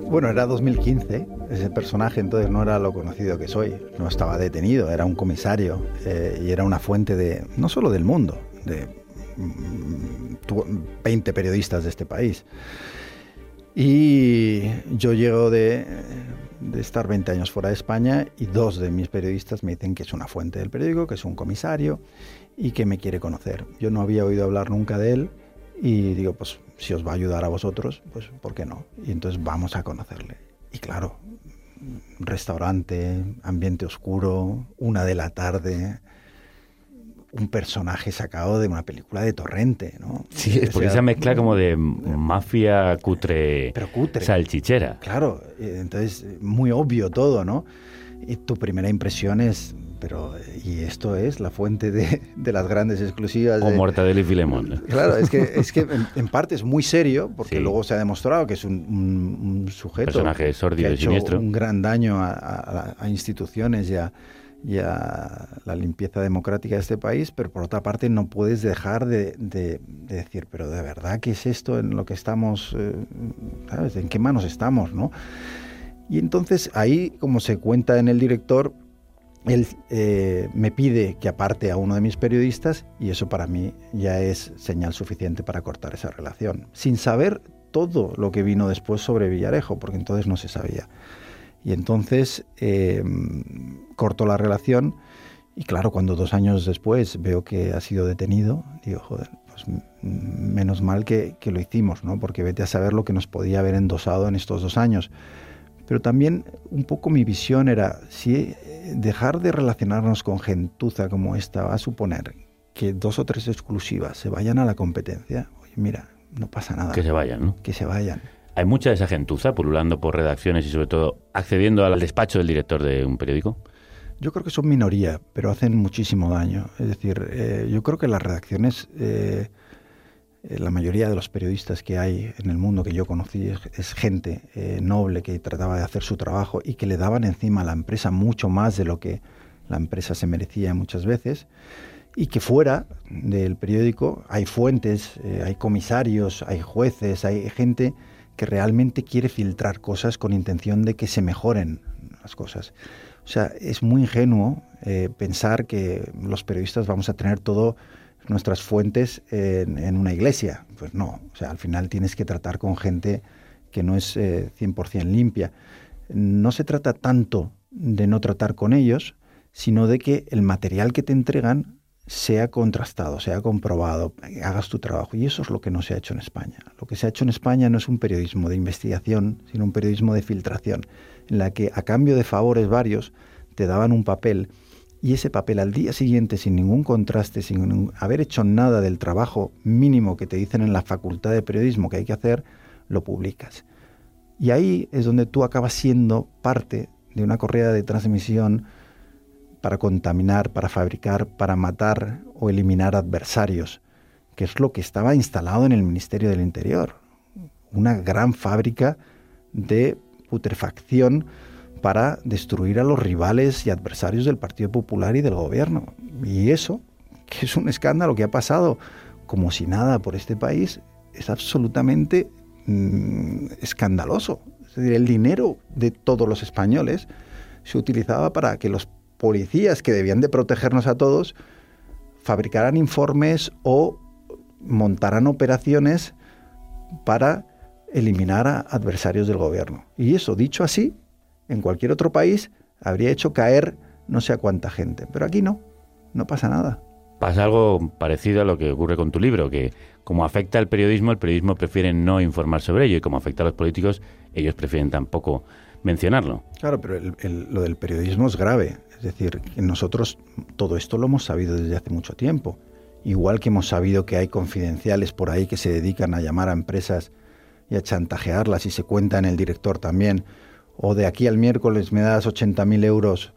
Bueno, era 2015, ese personaje entonces no era lo conocido que soy, no estaba detenido, era un comisario eh, y era una fuente de, no solo del mundo, de mm, tu- 20 periodistas de este país. Y yo llego de, estar 20 años fuera de España y dos de mis periodistas me dicen que es una fuente del periódico, que es un comisario y que me quiere conocer. Yo no había oído hablar nunca de él y digo, pues si os va a ayudar a vosotros, pues ¿por qué no? Y entonces vamos a conocerle. Y claro, restaurante, ambiente oscuro, una de la tarde, un personaje sacado de una película de Torrente, ¿no? Sí, es O porque sea, esa mezcla como de mafia cutre, Pero cutre. salchichera. Claro, eh, entonces muy obvio todo, ¿no? Y tu primera impresión es, pero ¿y esto es la fuente de, de las grandes exclusivas? O de- Mortadelo y Filemón. Claro, es que, es que en, en parte es muy serio, porque Sí. luego se ha demostrado que es un, un- un sujeto Personaje sórdido que ha y hecho siniestro. un gran daño a, a- a instituciones y a, y a la limpieza democrática de este país, pero por otra parte no puedes dejar de, de- de decir, pero de verdad, ¿qué es esto en lo que estamos, eh, ¿sabes? ¿En qué manos estamos, no? Y entonces ahí, como se cuenta en el director, él eh, me pide que aparte a uno de mis periodistas y eso para mí ya es señal suficiente para cortar esa relación, sin saber todo lo que vino después sobre Villarejo, porque entonces no se sabía. Y entonces eh, cortó la relación y claro, cuando dos años después veo que ha sido detenido, digo, joder, pues menos mal que, que lo hicimos, ¿no? Porque vete a saber lo que nos podía haber endosado en estos dos años. Pero también un poco mi visión era, si eh, dejar de relacionarnos con gentuza como esta va a suponer que dos o tres exclusivas se vayan a la competencia, oye, mira, no pasa nada. Que se vayan, ¿no? Que se vayan. Hay mucha de esa gentuza pululando por redacciones y sobre todo accediendo al despacho del director de un periódico. Yo creo que son minoría, pero hacen muchísimo daño. Es decir, eh, yo creo que las redacciones, eh, eh, la mayoría de los periodistas que hay en el mundo que yo conocí es, gente noble que trataba de hacer su trabajo y que le daban encima a la empresa mucho más de lo que la empresa se merecía muchas veces. Y que fuera del periódico hay fuentes, hay comisarios, hay jueces, hay gente que realmente quiere filtrar cosas con intención de que se mejoren las cosas. O sea, es muy ingenuo eh, pensar que los periodistas vamos a tener todo nuestras fuentes en, una iglesia. Pues no, o sea, al final tienes que tratar con gente que no es eh, 100% limpia. No se trata tanto de no tratar con ellos, sino de que el material que te entregan sea contrastado, sea comprobado, hagas tu trabajo. Y eso es lo que no se ha hecho en España. Lo que se ha hecho en España no es un periodismo de investigación, sino un periodismo de filtración, en la que a cambio de favores varios te daban un papel y ese papel al día siguiente, sin ningún contraste, sin haber hecho nada del trabajo mínimo que te dicen en la facultad de periodismo que hay que hacer, lo publicas. Y ahí es donde tú acabas siendo parte de una correa de transmisión para contaminar, para fabricar, para matar o eliminar adversarios, que es lo que estaba instalado en el Ministerio del Interior. Una gran fábrica de putrefacción para destruir a los rivales y adversarios del Partido Popular y del gobierno. Y eso, que es un escándalo que ha pasado como si nada por este país, es absolutamente mmm, escandaloso. Es decir, el dinero de todos los españoles se utilizaba para que los policías que debían de protegernos a todos fabricaran informes o montaran operaciones para eliminar a adversarios del gobierno. Y eso, dicho así, en cualquier otro país habría hecho caer no sé a cuánta gente. Pero aquí no, no pasa nada. Pasa algo parecido a lo que ocurre con tu libro, que como afecta al periodismo, el periodismo prefiere no informar sobre ello y como afecta a los políticos, ellos prefieren tampoco mencionarlo. Claro, pero el, el, lo del periodismo es grave. Es decir, nosotros todo esto lo hemos sabido desde hace mucho tiempo. Igual que hemos sabido que hay confidenciales por ahí que se dedican a llamar a empresas y a chantajearlas y se cuenta en el director también. O de aquí al miércoles me das 80.000 euros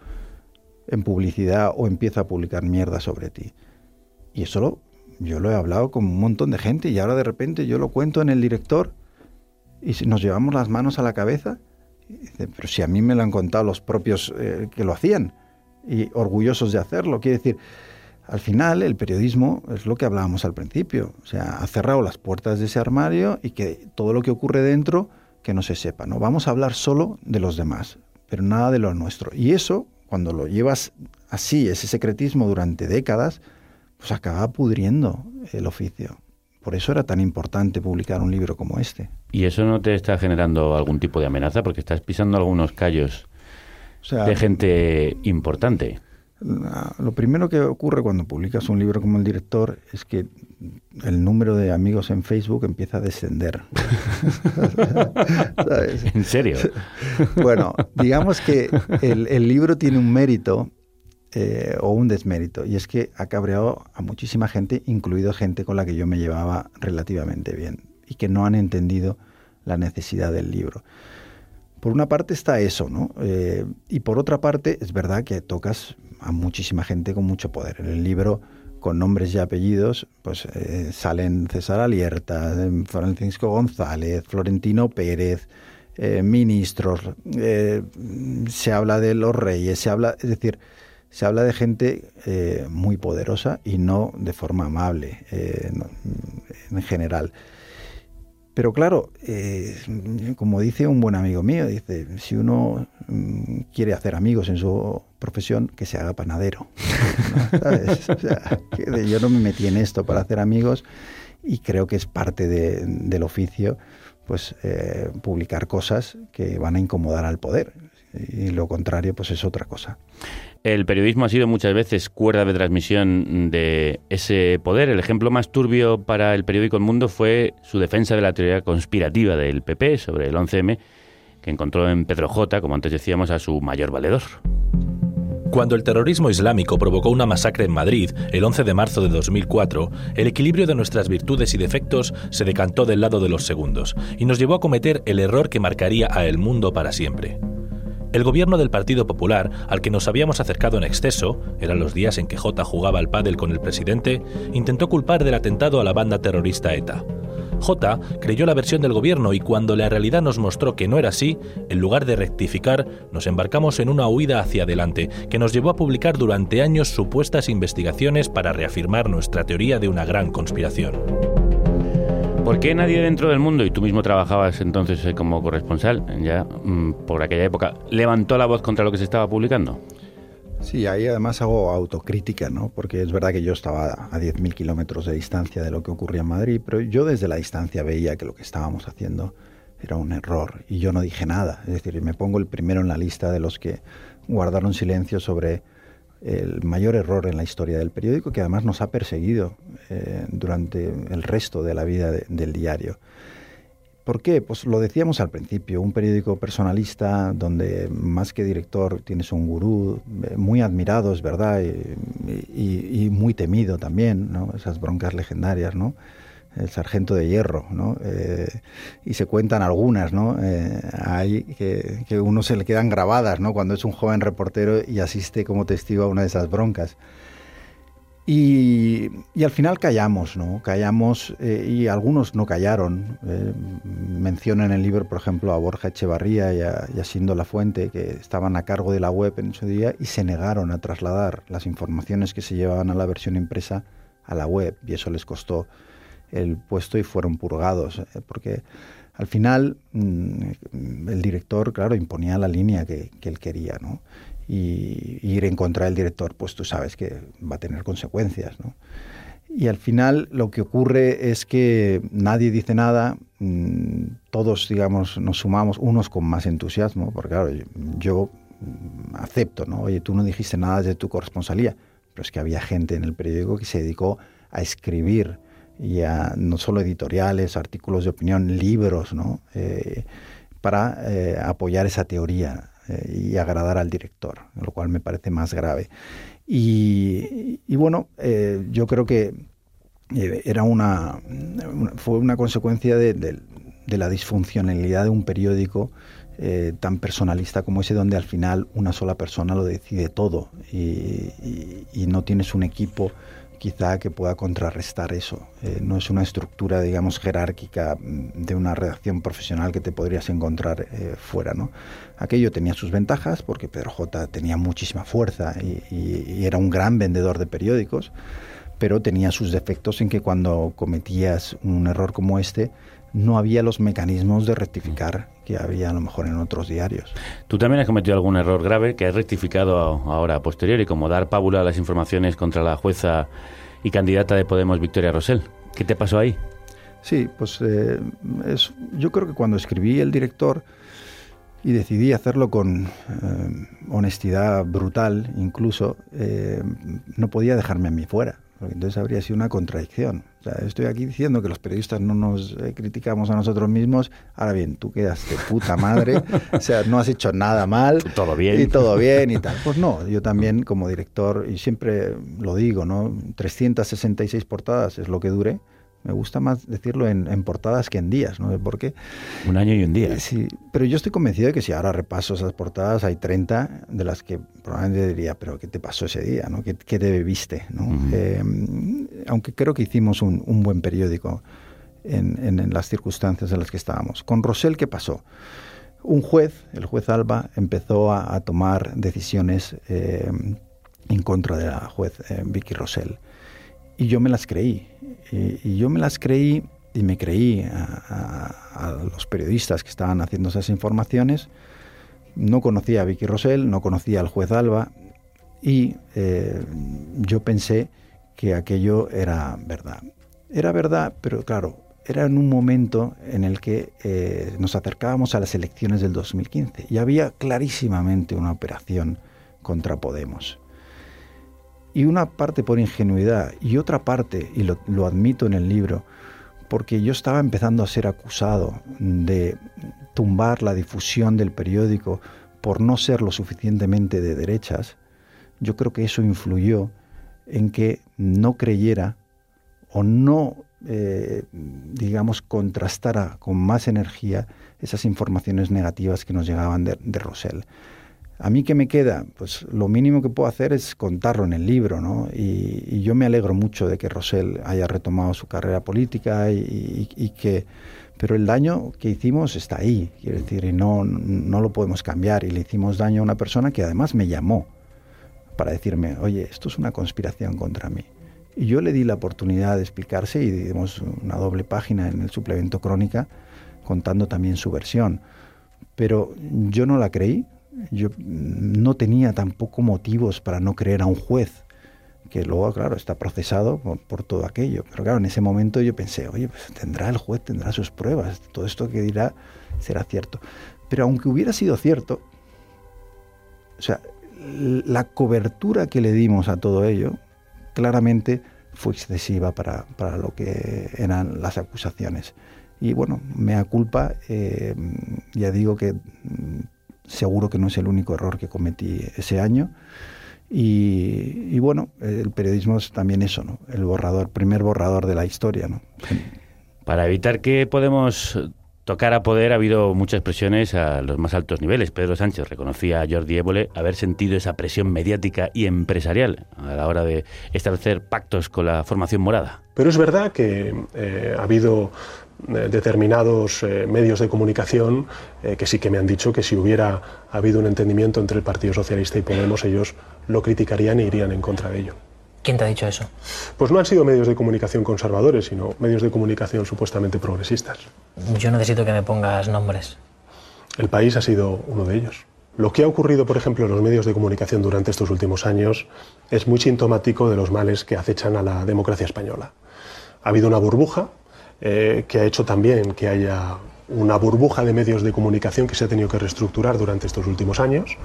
en publicidad o empiezo a publicar mierda sobre ti. Y eso lo, yo lo he hablado con un montón de gente y ahora de repente yo lo cuento en el director y nos llevamos las manos a la cabeza. Pero si a mí me lo han contado los propios eh, que lo hacían y orgullosos de hacerlo. Quiere decir, al final el periodismo es lo que hablábamos al principio, o sea, ha cerrado las puertas de ese armario y que todo lo que ocurre dentro que no se sepa, ¿no? Vamos a hablar solo de los demás, pero nada de lo nuestro. Y eso, cuando lo llevas así, ese secretismo durante décadas, pues acaba pudriendo el oficio. Por eso era tan importante publicar un libro como este. ¿Y eso no te está generando algún tipo de amenaza? Porque estás pisando algunos callos o sea, de gente importante. Lo primero que ocurre cuando publicas un libro como el director es que el número de amigos en Facebook empieza a descender. ¿Sabes? ¿En serio? bueno, digamos que el, el libro tiene un mérito eh, o un desmérito, y es que ha cabreado a muchísima gente, incluido gente con la que yo me llevaba relativamente bien, y que no han entendido la necesidad del libro. Por una parte está eso, ¿no? Eh, y por otra parte, es verdad que tocas a muchísima gente con mucho poder. En el libro, con nombres y apellidos, pues eh, salen César Alierta, Francisco González, Florentino Pérez, eh, ministros, se habla de los reyes, se habla, es decir, se habla de gente muy poderosa y no de forma amable en general. Pero claro, eh, como dice un buen amigo mío, dice, si uno mm, quiere hacer amigos en su profesión, que se haga panadero. O sea, yo no me metí en esto para hacer amigos y creo que es parte de, del oficio pues eh, publicar cosas que van a incomodar al poder y lo contrario pues es otra cosa. El periodismo ha sido muchas veces cuerda de transmisión de ese poder. El ejemplo más turbio para el periódico El Mundo fue su defensa de la teoría conspirativa del PP sobre el 11M, que encontró en Pedro J, como antes decíamos, a su mayor valedor. Cuando el terrorismo islámico provocó una masacre en Madrid el 11 de marzo de 2004, el equilibrio de nuestras virtudes y defectos se decantó del lado de los segundos y nos llevó a cometer el error que marcaría a el mundo para siempre. El gobierno del Partido Popular, al que nos habíamos acercado en exceso, eran los días en que J jugaba al pádel con el presidente, intentó culpar del atentado a la banda terrorista ETA. J creyó la versión del gobierno y cuando la realidad nos mostró que no era así, en lugar de rectificar, nos embarcamos en una huida hacia adelante que nos llevó a publicar durante años supuestas investigaciones para reafirmar nuestra teoría de una gran conspiración. ¿Por qué nadie dentro del mundo, y tú mismo trabajabas entonces eh, como corresponsal, ya mm, por aquella época, levantó la voz contra lo que se estaba publicando? Sí, ahí además hago autocrítica, ¿no? Porque es verdad que yo estaba a 10.000 kilómetros de distancia de lo que ocurría en Madrid, pero yo desde la distancia veía que lo que estábamos haciendo era un error y yo no dije nada. Es decir, me pongo el primero en la lista de los que guardaron silencio sobre el mayor error en la historia del periódico que además nos ha perseguido eh, durante el resto de la vida de- del diario. ¿Por qué? Pues lo decíamos al principio, un periódico personalista donde más que director tienes un gurú eh, muy admirado, es verdad, y, y- y muy temido también, ¿no? Esas broncas legendarias, ¿no? El sargento de hierro, ¿no? Eh, y se cuentan algunas, ¿no? Eh, hay que, que uno se le quedan grabadas, ¿no? Cuando es un joven reportero y asiste como testigo a una de esas broncas. Y, y al final callamos, ¿no? Callamos eh, y algunos no callaron. Eh, menciono en el libro, por ejemplo, a Borja Echevarría y a, y a Sindo La Fuente, que estaban a cargo de la web en su día y se negaron a trasladar las informaciones que se llevaban a la versión impresa a la web. Y eso les costó el puesto y fueron purgados. eh, porque al final mm, el director, claro, imponía la línea que, que él quería, ¿no? y, y ir en contra del director, pues tú sabes que va a tener consecuencias, ¿no? Y al final lo que ocurre es que nadie dice nada, mm, todos, digamos, nos sumamos, unos con más entusiasmo, porque claro, yo, acepto, ¿no? Oye, tú no dijiste nada de tu corresponsalía, pero es que había gente en el periódico que se dedicó a escribir y a no solo editoriales, artículos de opinión, libros, ¿no? Eh, para eh, apoyar esa teoría eh, y agradar al director, lo cual me parece más grave. Y, bueno, yo creo que era una, fue una consecuencia de, la disfuncionalidad de un periódico tan personalista como ese, donde al final una sola persona lo decide todo y no tienes un equipo quizá que pueda contrarrestar eso. Eh, no es una estructura, digamos, jerárquica mm, de una redacción profesional que te podrías encontrar eh, fuera, ¿no? Aquello tenía sus ventajas porque Pedro J tenía muchísima fuerza y, y- y era un gran vendedor de periódicos, pero tenía sus defectos en que cuando cometías un error como este, no había los mecanismos de rectificar que había a lo mejor en otros diarios. Tú también has cometido algún error grave que has rectificado ahora a posteriori, como dar pábula a las informaciones contra la jueza y candidata de Podemos, Victoria Rosell. ¿Qué te pasó ahí? Sí, pues eh, es, yo creo que cuando escribí El director y decidí hacerlo con eh, honestidad brutal, incluso, eh, no podía dejarme a mí fuera, porque entonces habría sido una contradicción. O sea, estoy aquí diciendo que los periodistas no nos eh, criticamos a nosotros mismos, ahora bien, tú quedas de puta madre, o sea, no has hecho nada mal. Todo bien. Y todo bien y tal. Pues no, yo también como director, y siempre lo digo, ¿no? 366 portadas es lo que dure. Me gusta más decirlo en, en portadas que en días, no sé por qué. Un año y un día. Eh, Sí, pero yo estoy convencido de que si ahora repaso esas portadas, hay 30 de las que probablemente diría, pero ¿qué te pasó ese día? ¿no? ¿Qué, qué te bebiste? ¿no? Eh, aunque creo que hicimos un, un buen periódico en, en- en las circunstancias en las que estábamos. Con Rosell, ¿qué pasó? Un juez, el juez Alba, empezó a, a tomar decisiones eh, en contra de la juez eh, Vicky Rosell. Y yo me las creí. Y, yo me las creí y me creí a los periodistas que estaban haciendo esas informaciones. No conocía a Vicky Rosell, no conocía al juez Alba y eh, yo pensé que aquello era verdad. Era verdad, pero claro, era en un momento en el que eh, nos acercábamos a las elecciones del 2015 y había clarísimamente una operación contra Podemos. Y una parte por ingenuidad y otra parte, y lo, admito en el libro, porque yo estaba empezando a ser acusado de tumbar la difusión del periódico por no ser lo suficientemente de derechas, yo creo que eso influyó en que no creyera o no, eh, digamos, contrastara con más energía esas informaciones negativas que nos llegaban de, de Rosell. ¿A mí qué me queda? Pues lo mínimo que puedo hacer es contarlo en el libro, ¿no? Y, yo me alegro mucho de que Rosell haya retomado su carrera política y, y- y que... Pero el daño que hicimos está ahí, quiero decir, y no, no lo podemos cambiar. Y le hicimos daño a una persona que además me llamó para decirme, oye, esto es una conspiración contra mí. Y yo le di la oportunidad de explicarse y dimos una doble página en el suplemento Crónica contando también su versión. Pero yo no la creí, yo no tenía tampoco motivos para no creer a un juez, que luego, claro, está procesado por, todo aquello. Pero claro, en ese momento yo pensé, oye, pues tendrá el juez, tendrá sus pruebas, todo esto que dirá será cierto. Pero aunque hubiera sido cierto, o sea, la cobertura que le dimos a todo ello, claramente fue excesiva para, para lo que eran las acusaciones. Y bueno, mea culpa, eh, ya digo que seguro que no es el único error que cometí ese año. Y, y bueno, el periodismo es también eso, ¿no? El borrador, primer borrador de la historia, ¿no? Para evitar que podemos tocar a poder, ha habido muchas presiones a los más altos niveles. Pedro Sánchez reconocía a Jordi Évole haber sentido esa presión mediática y empresarial a la hora de establecer pactos con la formación morada. Pero es verdad que eh, ha habido determinados eh, medios de comunicación eh, que sí que me han dicho que si hubiera habido un entendimiento entre el Partido Socialista y Podemos, ellos lo criticarían e irían en contra de ello. ¿Quién te ha dicho eso? Pues no han sido medios de comunicación conservadores, sino medios de comunicación supuestamente progresistas. Yo necesito que me pongas nombres. El país ha sido uno de ellos. Lo que ha ocurrido, por ejemplo, en los medios de comunicación durante estos últimos años es muy sintomático de los males que acechan a la democracia española. Ha habido una burbuja eh, que ha hecho también que haya una burbuja de medios de comunicación que se ha tenido que reestructurar durante estos últimos años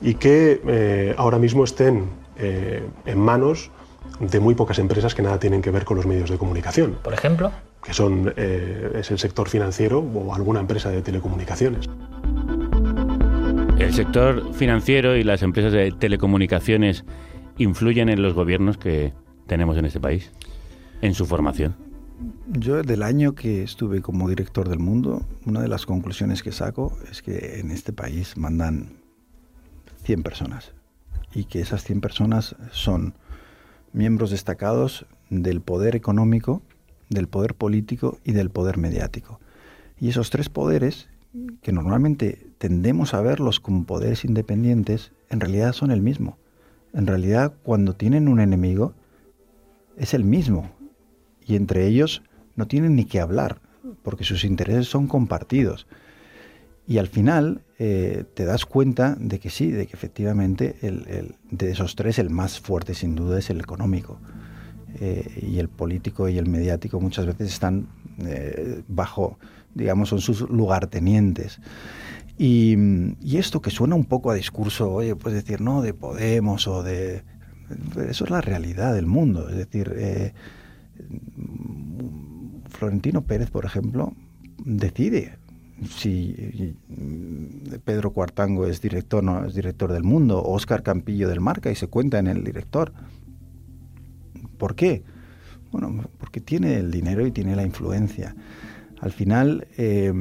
y que eh, ahora mismo estén eh, en manos de muy pocas empresas que nada tienen que ver con los medios de comunicación. Por ejemplo, que son eh, es el sector financiero o alguna empresa de telecomunicaciones. El sector financiero y las empresas de telecomunicaciones influyen en los gobiernos que tenemos en este país, en su formación. Yo del año que estuve como director del mundo, una de las conclusiones que saco es que en este país mandan 100 personas y que esas 100 personas son miembros destacados del poder económico, del poder político y del poder mediático. Y esos tres poderes, que normalmente tendemos a verlos como poderes independientes, en realidad son el mismo. En realidad, cuando tienen un enemigo, es el mismo. Y entre ellos no tienen ni que hablar, porque sus intereses son compartidos. Y al final eh, te das cuenta de que sí, de que efectivamente el, de esos tres el más fuerte sin duda es el económico. Eh, y el político y el mediático muchas veces están eh, bajo, digamos, son sus lugartenientes. Y, y, esto que suena un poco a discurso, oye, puedes decir, no, de Podemos o de... Eso es la realidad del mundo. Es decir, Florentino Pérez, por ejemplo, decide si Pedro Cuartango es director, no es director del mundo, Oscar Campillo del Marca y se cuenta en el director. ¿Por qué? Bueno, porque tiene el dinero y tiene la influencia. Al final, eh,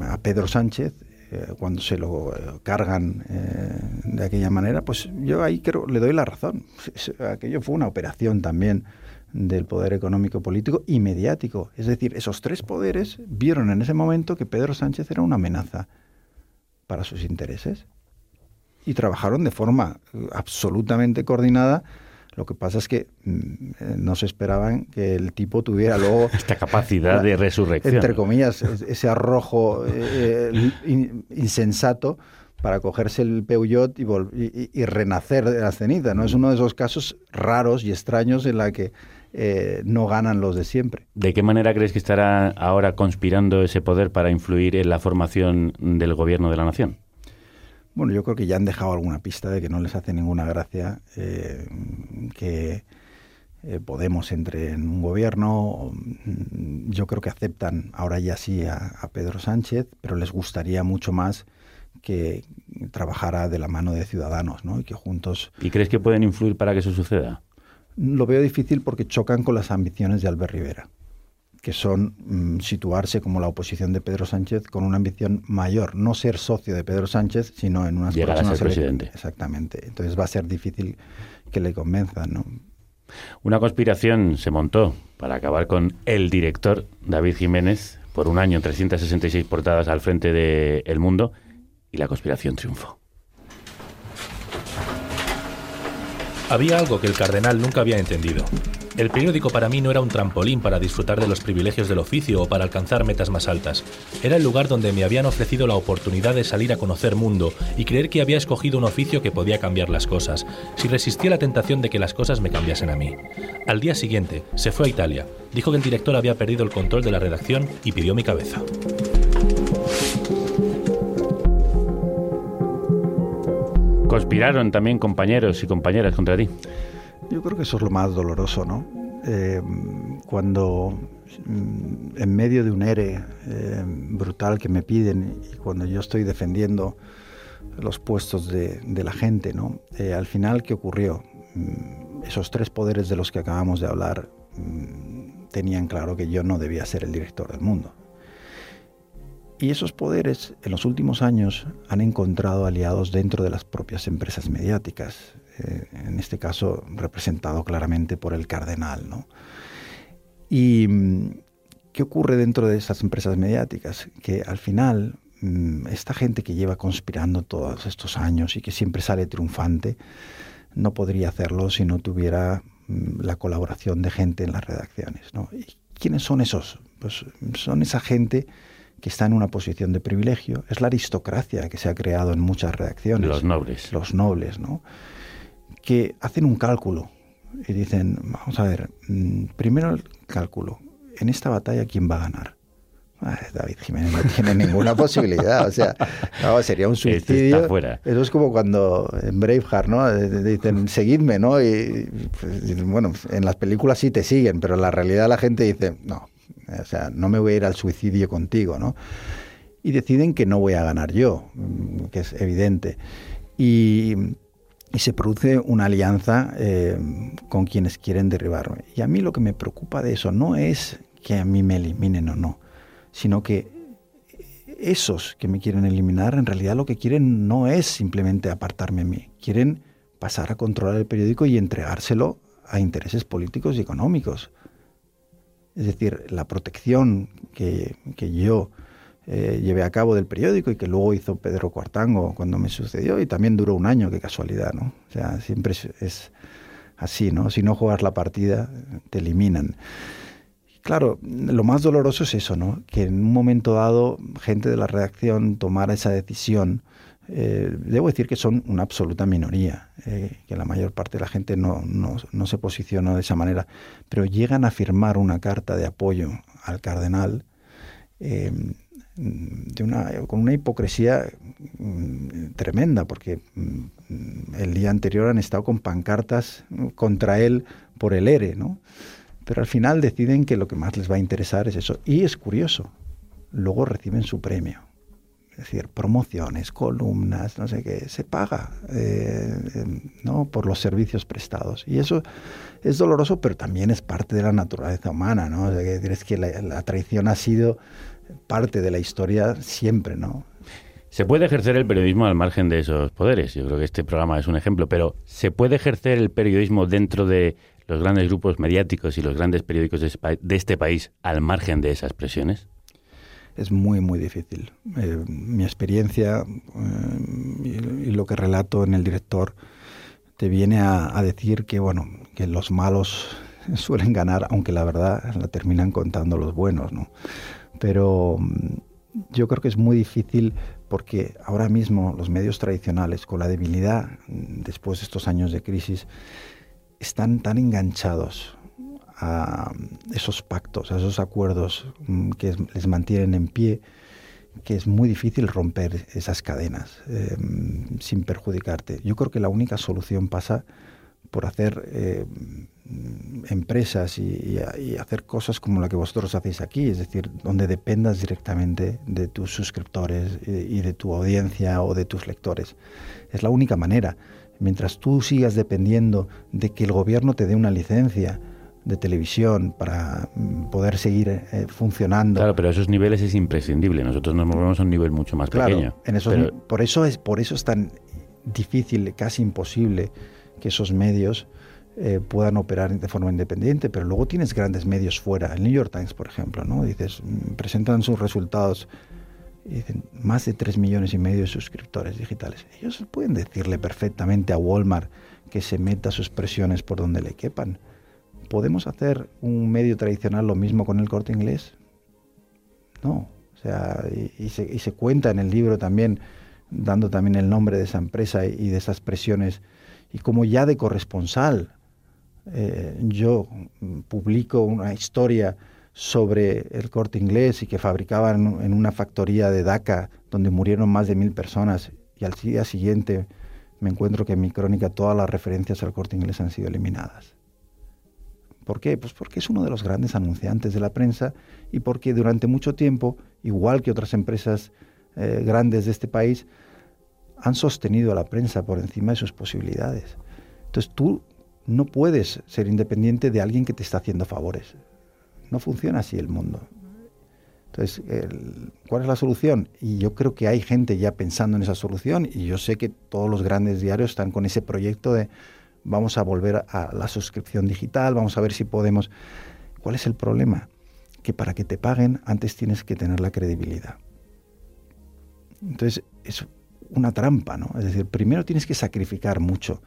a Pedro Sánchez, eh, cuando se lo cargan eh, de aquella manera, pues yo ahí creo, le doy la razón. Aquello fue una operación también del poder económico, político y mediático. Es decir, esos tres poderes vieron en ese momento que Pedro Sánchez era una amenaza para sus intereses y trabajaron de forma absolutamente coordinada. Lo que pasa es que mm, no se esperaban que el tipo tuviera luego esta capacidad de resurrección, entre comillas, ese arrojo eh, in, insensato para cogerse el Peugeot y, y, y, renacer de la ceniza. ¿no? Es uno de esos casos raros y extraños en la que eh, no ganan los de siempre. ¿De qué manera crees que estará ahora conspirando ese poder para influir en la formación del gobierno de la nación? Bueno, yo creo que ya han dejado alguna pista de que no les hace ninguna gracia eh, que eh, Podemos entre en un gobierno. Yo creo que aceptan ahora ya sí a, a Pedro Sánchez, pero les gustaría mucho más que trabajara de la mano de Ciudadanos, ¿no? Y que juntos. ¿Y crees que pueden influir para que eso suceda? Lo veo difícil porque chocan con las ambiciones de Albert Rivera, que son mmm, situarse como la oposición de Pedro Sánchez con una ambición mayor, no ser socio de Pedro Sánchez, sino en unas Llegar a ser presidente. Exactamente. Entonces va a ser difícil que le convenzan, ¿no? Una conspiración se montó para acabar con el director David Jiménez por un año, 366 portadas al frente de El Mundo, y la conspiración triunfó. Había algo que el cardenal nunca había entendido. El periódico para mí no era un trampolín para disfrutar de los privilegios del oficio o para alcanzar metas más altas. Era el lugar donde me habían ofrecido la oportunidad de salir a conocer mundo y creer que había escogido un oficio que podía cambiar las cosas, si resistía la tentación de que las cosas me cambiasen a mí. Al día siguiente, se fue a Italia, dijo que el director había perdido el control de la redacción y pidió mi cabeza. Conspiraron también compañeros y compañeras contra ti. Yo creo que eso es lo más doloroso, ¿no? Eh, cuando mm, en medio de un ERE eh, brutal que me piden y cuando yo estoy defendiendo los puestos de, de la gente, ¿no? Eh, al final, ¿qué ocurrió? Mm, esos tres poderes de los que acabamos de hablar mm, tenían claro que yo no debía ser el director del mundo. Y esos poderes en los últimos años han encontrado aliados dentro de las propias empresas mediáticas, eh, en este caso representado claramente por el cardenal. ¿no? ¿Y mm, qué ocurre dentro de esas empresas mediáticas? Que al final mm, esta gente que lleva conspirando todos estos años y que siempre sale triunfante, no podría hacerlo si no tuviera mm, la colaboración de gente en las redacciones. ¿no? ¿Y quiénes son esos? Pues son esa gente que está en una posición de privilegio. Es la aristocracia que se ha creado en muchas redacciones. Los nobles. Los nobles, ¿no? Que hacen un cálculo y dicen, vamos a ver, mm, primero el cálculo. En esta batalla, ¿quién va a ganar? Ay, David Jiménez no tiene ninguna posibilidad. O sea, no, sería un Este suicidio. está fuera. Eso es como cuando en Braveheart, ¿no? Eh, Dicen, seguidme, ¿no? Y pues, bueno, en las películas sí te siguen, pero en la realidad la gente dice, no, o sea, no me voy a ir al suicidio contigo, ¿no? Y deciden que no voy a ganar yo, mm, que es evidente. Y, se produce una alianza eh, con quienes quieren derribarme. Y a mí lo que me preocupa de eso no es que a mí me eliminen o no, sino que esos que me quieren eliminar en realidad lo que quieren no es simplemente apartarme a mí, quieren pasar a controlar el periódico y entregárselo a intereses políticos y económicos. Es decir, la protección que, que yo eh, llevé a cabo del periódico y que luego hizo Pedro Cuartango cuando me sucedió y también duró un año, qué casualidad, ¿no? O sea, siempre es, es así, ¿no? Si no juegas la partida, te eliminan. Claro, lo más doloroso es eso, ¿no? Que en un momento dado gente de la redacción tomara esa decisión. Eh, debo decir que son una absoluta minoría, eh, que la mayor parte de la gente no, se posicionó de esa manera, pero llegan a firmar una carta de apoyo al cardenal eh, con una hipocresía mm, tremenda, porque mm, el día anterior han estado con pancartas contra él por el ERE, ¿no? Pero al final deciden que lo que más les va a interesar es eso. Y es curioso, luego reciben su premio. Es decir, promociones, columnas, no sé qué, se paga eh, ¿no? por los servicios prestados. Y eso es doloroso, pero también es parte de la naturaleza humana. ¿no? O sea, es que la, la traición ha sido parte de la historia siempre. ¿no? Se puede ejercer el periodismo al margen de esos poderes. Yo creo que este programa es un ejemplo, pero ¿se puede ejercer el periodismo dentro de los grandes grupos mediáticos y los grandes periódicos de este país al margen de esas presiones? Es muy, muy difícil. Eh, mi experiencia eh, y, lo que relato en el director te viene a, a, decir que, bueno, que los malos suelen ganar, aunque la verdad la terminan contando los buenos, ¿no? Pero yo creo que es muy difícil porque ahora mismo los medios tradicionales, con la debilidad después de estos años de crisis, están tan enganchados a esos pactos, a esos acuerdos que les mantienen en pie, que es muy difícil romper esas cadenas eh, sin perjudicarte. Yo creo que la única solución pasa por hacer eh, empresas y, hacer cosas como la que vosotros hacéis aquí, es decir, donde dependas directamente de tus suscriptores y, y de tu audiencia o de tus lectores. Es la única manera mientras tú sigas dependiendo de que el gobierno te dé una licencia de televisión para poder seguir eh, funcionando. Claro, pero a esos niveles es imprescindible. Nosotros nos movemos a un nivel mucho más claro, pequeño. En esos, pero... por, eso es, por eso es tan difícil, casi imposible, que esos medios eh, puedan operar de forma independiente, pero luego tienes grandes medios fuera. El New York Times, por ejemplo, ¿no? Dices, presentan sus resultados y dicen más de 3 millones y medio de suscriptores digitales. Ellos pueden decirle perfectamente a Walmart que se meta sus presiones por donde le quepan. ¿Podemos hacer un medio tradicional lo mismo con el corte inglés? No. O sea, y, se, cuenta en el libro también, dando también el nombre de esa empresa y, de esas presiones, y como ya de corresponsal, eh, yo publico una historia sobre el corte inglés y que fabricaban en una factoría de Dhaka donde murieron más de mil personas y al día siguiente me encuentro que en mi crónica todas las referencias al corte inglés han sido eliminadas. ¿Por qué? Pues porque es uno de los grandes anunciantes de la prensa y porque durante mucho tiempo, igual que otras empresas eh, grandes de este país, han sostenido a la prensa por encima de sus posibilidades. Entonces tú no puedes ser independiente de alguien que te está haciendo favores. No funciona así el mundo. Entonces, ¿cuál es la solución? Y yo creo que hay gente ya pensando en esa solución y yo sé que todos los grandes diarios están con ese proyecto de vamos a volver a la suscripción digital, vamos a ver si podemos... ¿Cuál es el problema? Que para que te paguen antes tienes que tener la credibilidad. Entonces, es una trampa, ¿no? Es decir, primero tienes que sacrificar mucho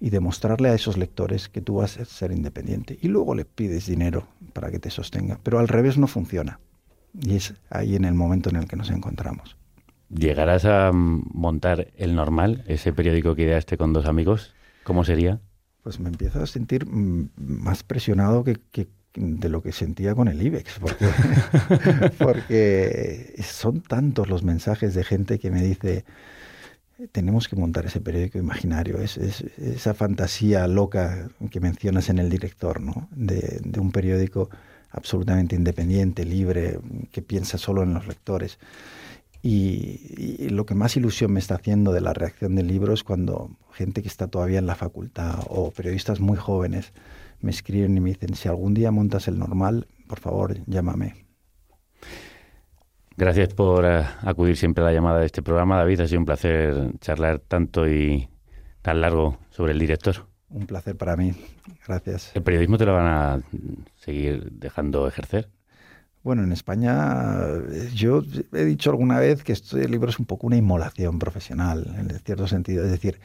y demostrarle a esos lectores que tú vas a ser independiente. Y luego le pides dinero para que te sostenga. Pero al revés no funciona. Y es ahí en el momento en el que nos encontramos. ¿Llegarás a montar El Normal, ese periódico que ideaste con dos amigos? ¿Cómo sería? Pues me empiezo a sentir mm, más presionado que, que de lo que sentía con el IBEX, porque, porque son tantos los mensajes de gente que me dice, tenemos que montar ese periódico imaginario, es, es, esa fantasía loca que mencionas en el director, ¿no? de, de un periódico absolutamente independiente, libre, que piensa solo en los lectores. Y, y, lo que más ilusión me está haciendo de la reacción del libro es cuando gente que está todavía en la facultad o periodistas muy jóvenes me escriben y me dicen, si algún día montas el normal, por favor, llámame. Gracias por uh, acudir siempre a la llamada de este programa, David. Ha sido un placer charlar tanto y tan largo sobre el director. Un placer para mí. Gracias. ¿El periodismo te lo van a seguir dejando ejercer? Bueno, en España yo he dicho alguna vez que este libro es un poco una inmolación profesional, en cierto sentido. Es decir,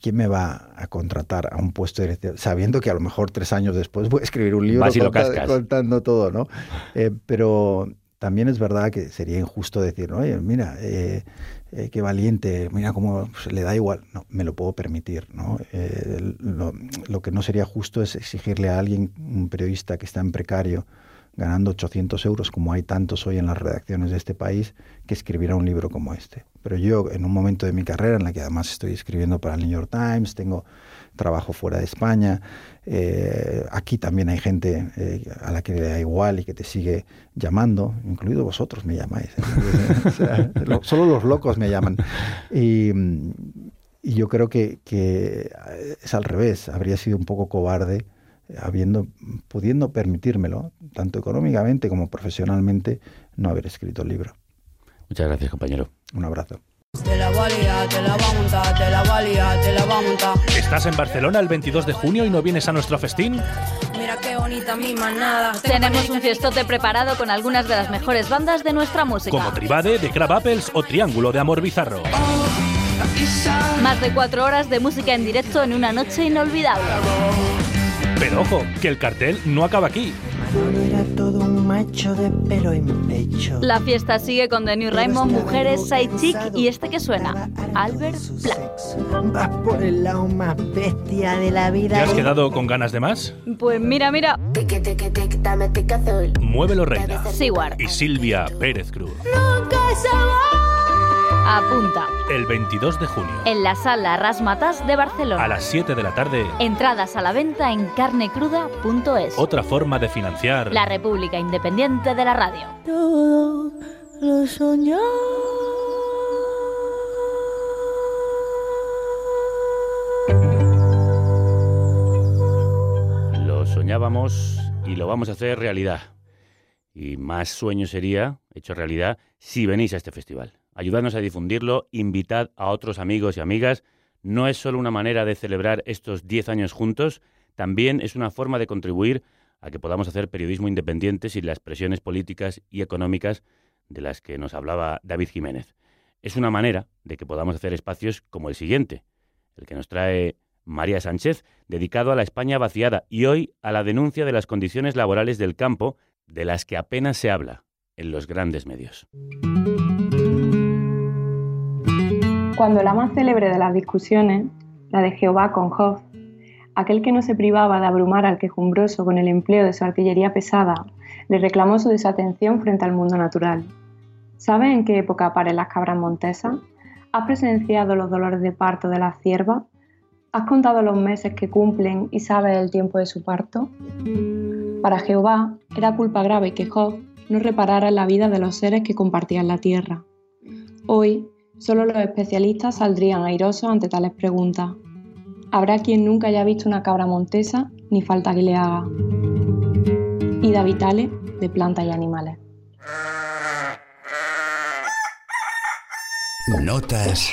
¿quién me va a contratar a un puesto de dirección? Sabiendo que a lo mejor tres años después voy a escribir un libro contando, contando, todo, ¿no? Eh, pero también es verdad que sería injusto decir, oye, mira, eh, eh, qué valiente, mira cómo pues, le da igual. No, me lo puedo permitir, ¿no? Eh, lo, lo, que no sería justo es exigirle a alguien, un periodista que está en precario, ganando 800 euros, como hay tantos hoy en las redacciones de este país, que escribirá un libro como este. Pero yo, en un momento de mi carrera, en la que además estoy escribiendo para el New York Times, tengo trabajo fuera de España, eh, aquí también hay gente eh, a la que le da igual y que te sigue llamando, incluido vosotros me llamáis. ¿eh? solo los locos me llaman. Y, yo creo que es al revés, habría sido un poco cobarde habiendo, pudiendo permitírmelo, tanto económicamente como profesionalmente, no haber escrito el libro. Muchas gracias, compañero. Un abrazo. ¿Estás en Barcelona el 22 de junio y no vienes a nuestro festín? Mira qué bonita mi manada. Tenemos un fiestote preparado con algunas de las mejores bandas de nuestra música. Como Tribade, de Crab Apples o Triángulo de Amor Bizarro. Más de cuatro horas de música en directo en una noche inolvidable. Pero ojo, que el cartel no acaba aquí. Manolo era todo un macho de pelo en pecho. La fiesta sigue con The New Raymond, Mujeres, Chic y este que suena, Albert. Vas por el lado más bestia de la vida. ¿Te has quedado con ganas de más? Pues mira, mira. Muévelo Reina. Seward. Y Silvia Pérez Cruz. Nunca se va. Apunta. El 22 de junio. En la sala Rasmatas de Barcelona. A las 7 de la tarde. Entradas a la venta en carnecruda.es. Otra forma de financiar. La República Independiente de la Radio. Todo lo soñó. Lo soñábamos y lo vamos a hacer realidad. Y más sueño sería, hecho realidad, si venís a este festival. Ayudadnos a difundirlo, invitad a otros amigos y amigas. No es solo una manera de celebrar estos 10 años juntos, también es una forma de contribuir a que podamos hacer periodismo independiente sin las presiones políticas y económicas de las que nos hablaba David Jiménez. Es una manera de que podamos hacer espacios como el siguiente, el que nos trae María Sánchez, dedicado a la España vaciada y hoy a la denuncia de las condiciones laborales del campo, de las que apenas se habla en los grandes medios. Cuando la más célebre de las discusiones, la de Jehová con Job, aquel que no se privaba de abrumar al quejumbroso con el empleo de su artillería pesada, le reclamó su desatención frente al mundo natural. ¿Sabes en qué época paren las cabras montesas? ¿Has presenciado los dolores de parto de las ciervas? ¿Has contado los meses que cumplen y sabes el tiempo de su parto? Para Jehová era culpa grave que Job no reparara la vida de los seres que compartían la tierra. Hoy, solo los especialistas saldrían airosos ante tales preguntas. Habrá quien nunca haya visto una cabra montesa ni falta que le haga. Ida Vitale, de plantas y animales. Notas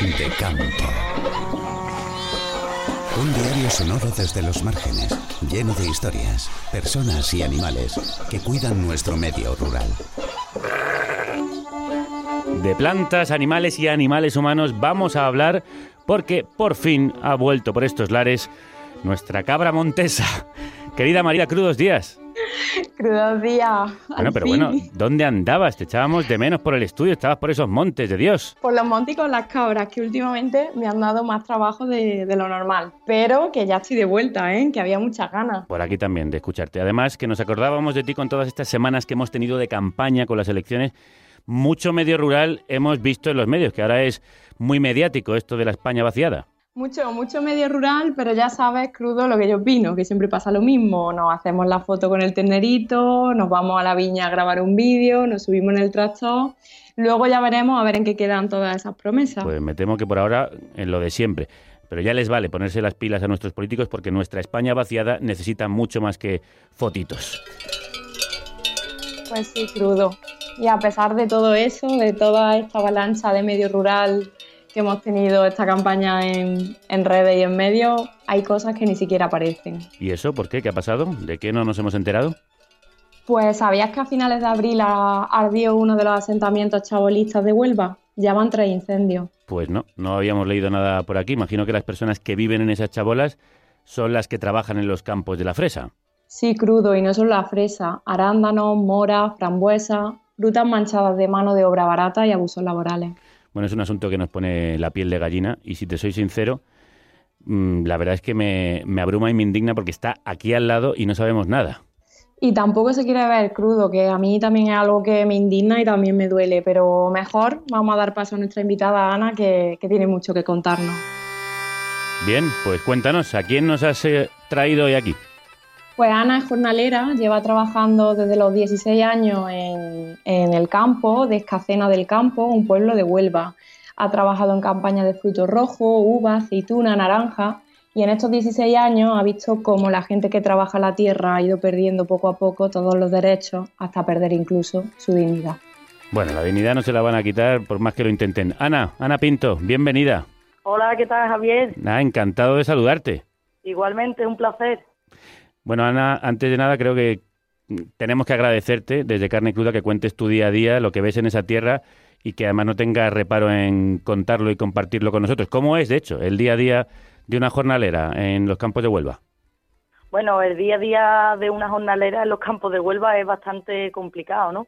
de campo. Un diario sonoro desde los márgenes, lleno de historias, personas y animales que cuidan nuestro medio rural. De plantas, animales y animales humanos vamos a hablar porque por fin ha vuelto por estos lares nuestra cabra montesa. Querida María, crudos días. Crudos días. Bueno, pero bueno, ¿dónde andabas? Te echábamos de menos por el estudio, estabas por esos montes de Dios. Por los montes y con las cabras, que últimamente me han dado más trabajo de, de lo normal. Pero que ya estoy de vuelta, ¿eh? que había muchas ganas. Por aquí también de escucharte. Además, que nos acordábamos de ti con todas estas semanas que hemos tenido de campaña con las elecciones. Mucho medio rural hemos visto en los medios, que ahora es muy mediático esto de la España vaciada. Mucho, mucho medio rural, pero ya sabes, crudo, lo que yo opino, que siempre pasa lo mismo. Nos hacemos la foto con el ternerito, nos vamos a la viña a grabar un vídeo, nos subimos en el tractor. Luego ya veremos a ver en qué quedan todas esas promesas. Pues me temo que por ahora en lo de siempre. Pero ya les vale ponerse las pilas a nuestros políticos porque nuestra España vaciada necesita mucho más que fotitos. Pues sí, crudo. Y a pesar de todo eso, de toda esta avalancha de medio rural que hemos tenido esta campaña en, en redes y en medios, hay cosas que ni siquiera aparecen. ¿Y eso por qué? ¿Qué ha pasado? ¿De qué no nos hemos enterado? Pues ¿sabías que a finales de abril ardió uno de los asentamientos chabolistas de Huelva? Ya van tres incendios. Pues no, no habíamos leído nada por aquí. Imagino que las personas que viven en esas chabolas son las que trabajan en los campos de la fresa. Sí, crudo, y no solo la fresa, arándanos, moras, frambuesas, frutas manchadas de mano de obra barata y abusos laborales. Bueno, es un asunto que nos pone la piel de gallina y si te soy sincero, mm, la verdad es que me, me abruma y me indigna porque está aquí al lado y no sabemos nada. Y tampoco se quiere ver crudo, que a mí también es algo que me indigna y también me duele, pero mejor vamos a dar paso a nuestra invitada Ana, que, que tiene mucho que contarnos. Bien, pues cuéntanos, ¿a quién nos has eh, traído hoy aquí? Pues Ana es jornalera, lleva trabajando desde los 16 años en, en el campo de Escacena del Campo, un pueblo de Huelva. Ha trabajado en campañas de frutos rojos, uvas, aceituna, naranja y en estos 16 años ha visto cómo la gente que trabaja la tierra ha ido perdiendo poco a poco todos los derechos hasta perder incluso su dignidad. Bueno, la dignidad no se la van a quitar por más que lo intenten. Ana, Ana Pinto, bienvenida. Hola, ¿qué tal, Javier? Nada, encantado de saludarte. Igualmente, un placer. Bueno, Ana, antes de nada creo que tenemos que agradecerte desde Carne Cruda que cuentes tu día a día, lo que ves en esa tierra y que además no tengas reparo en contarlo y compartirlo con nosotros. ¿Cómo es, de hecho, el día a día de una jornalera en los campos de Huelva? Bueno, el día a día de una jornalera en los campos de Huelva es bastante complicado, ¿no?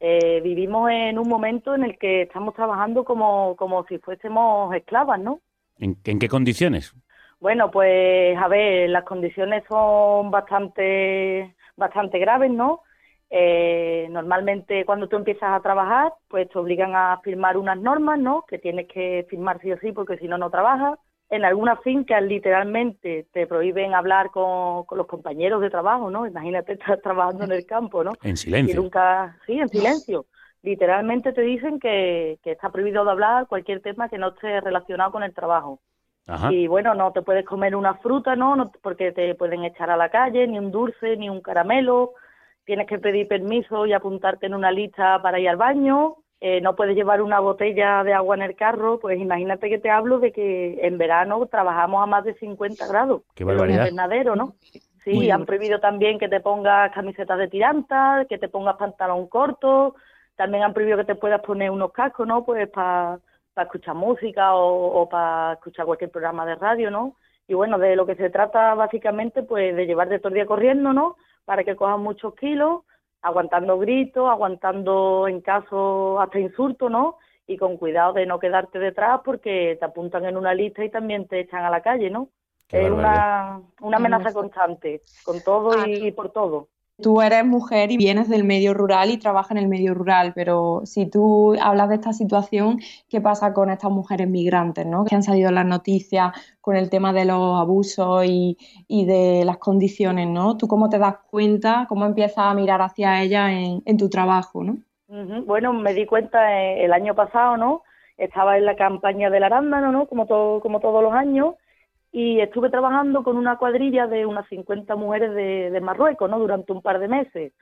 Eh, vivimos en un momento en el que estamos trabajando como, como si fuésemos esclavas, ¿no? ¿En, en qué condiciones? Bueno, pues a ver, las condiciones son bastante, bastante graves, ¿no? Eh, normalmente cuando tú empiezas a trabajar, pues te obligan a firmar unas normas, ¿no? Que tienes que firmar sí o sí porque si no, no trabajas. En algunas fincas literalmente te prohíben hablar con, con los compañeros de trabajo, ¿no? Imagínate estar trabajando en el campo, ¿no? En Y silencio. nunca, sí, en silencio. Literalmente te dicen que, que está prohibido de hablar cualquier tema que no esté relacionado con el trabajo. Ajá. Y bueno, no te puedes comer una fruta, ¿no? no porque te pueden echar a la calle, ni un dulce, ni un caramelo. Tienes que pedir permiso y apuntarte en una lista para ir al baño. Eh, no puedes llevar una botella de agua en el carro. Pues imagínate que te hablo de que en verano trabajamos a más de 50 grados. Qué barbaridad. invernaderos, ¿no? Sí, Muy han prohibido también que te pongas camisetas de tiranta, que te pongas pantalón corto. También han prohibido que te puedas poner unos cascos, ¿no? Pues para escuchar música o, o para escuchar cualquier programa de radio, ¿no? Y bueno, de lo que se trata básicamente, pues de llevarte todo el día corriendo, ¿no? Para que cojas muchos kilos, aguantando gritos, aguantando en caso hasta insultos, ¿no? Y con cuidado de no quedarte detrás porque te apuntan en una lista y también te echan a la calle, ¿no? Qué es una, una amenaza constante, con todo y, y por todo. Tú eres mujer y vienes del medio rural y trabajas en el medio rural, pero si tú hablas de esta situación, ¿qué pasa con estas mujeres migrantes, ¿no? que han salido en las noticias con el tema de los abusos y, de las condiciones? ¿no? ¿Tú cómo te das cuenta, cómo empiezas a mirar hacia ellas en, tu trabajo? ¿no? Bueno, me di cuenta eh, el año pasado, ¿no? Estaba en la campaña del arándano, ¿no? Como, todo, como todos los años, y estuve trabajando con una cuadrilla de unas 50 mujeres de, Marruecos, ¿no? Durante un par de meses.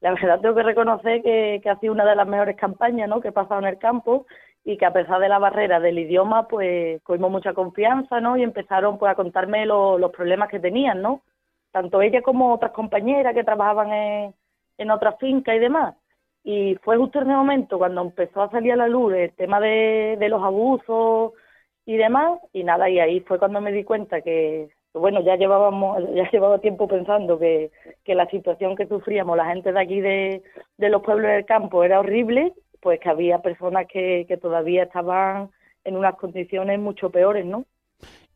La verdad tengo que reconocer que, que ha sido una de las mejores campañas, ¿no? Que he pasado en el campo y que a pesar de la barrera del idioma, pues cogimos mucha confianza, ¿no? Y empezaron pues a contarme lo- los problemas que tenían, ¿no? Tanto ella como otras compañeras que trabajaban en, en otras fincas y demás. Y fue justo en ese momento cuando empezó a salir a la luz el tema de, de los abusos y demás, y nada, y ahí fue cuando me di cuenta que, bueno, ya llevábamos, ya llevaba tiempo pensando que, que la situación que sufríamos la gente de aquí de, de los pueblos del campo era horrible, pues que había personas que, que todavía estaban en unas condiciones mucho peores, ¿no?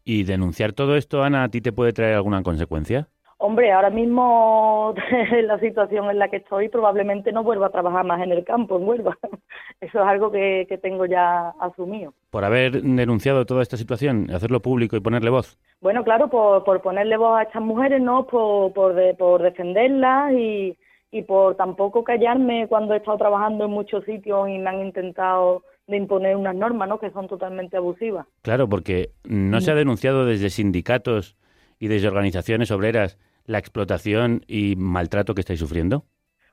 ¿Y denunciar todo esto, Ana, a ti te puede traer alguna consecuencia? Hombre, ahora mismo la situación en la que estoy probablemente no vuelva a trabajar más en el campo, en Huelva. Eso es algo que, que tengo ya asumido. Por haber denunciado toda esta situación, hacerlo público y ponerle voz. Bueno, claro, por, por ponerle voz a estas mujeres, ¿no? Por, por, de- por defenderlas y, y por tampoco callarme cuando he estado trabajando en muchos sitios y me han intentado de imponer unas normas, ¿no? Que son totalmente abusivas. Claro, porque no se ha denunciado desde sindicatos y desde organizaciones obreras la explotación y maltrato que estáis sufriendo.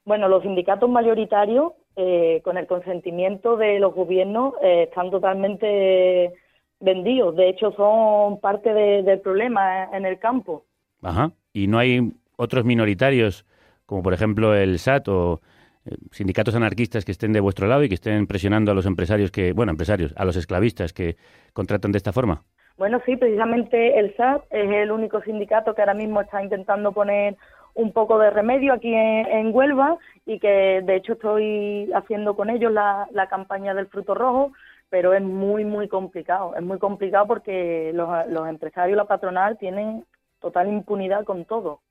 Bueno, los sindicatos mayoritarios, eh, con el consentimiento de los gobiernos, eh, están totalmente vendidos. De hecho, son parte de- del problema en el campo. Ajá. Y no hay otros minoritarios, como por ejemplo el SAT o eh, sindicatos anarquistas que estén de vuestro lado y que estén presionando a los empresarios que, bueno, empresarios, a los esclavistas que contratan de esta forma. Bueno, sí, precisamente el SAT es el único sindicato que ahora mismo está intentando poner un poco de remedio aquí en, en Huelva y que de hecho estoy haciendo con ellos la, la campaña del fruto rojo, pero es muy, muy complicado. Es muy complicado porque los, los empresarios y la patronal tienen total impunidad con todo.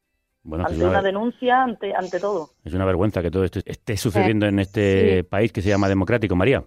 Bueno, ante una una, denuncia, ante, ante todo. es una vergüenza que todo esto esté sucediendo en este sí. país que se llama democrático, María.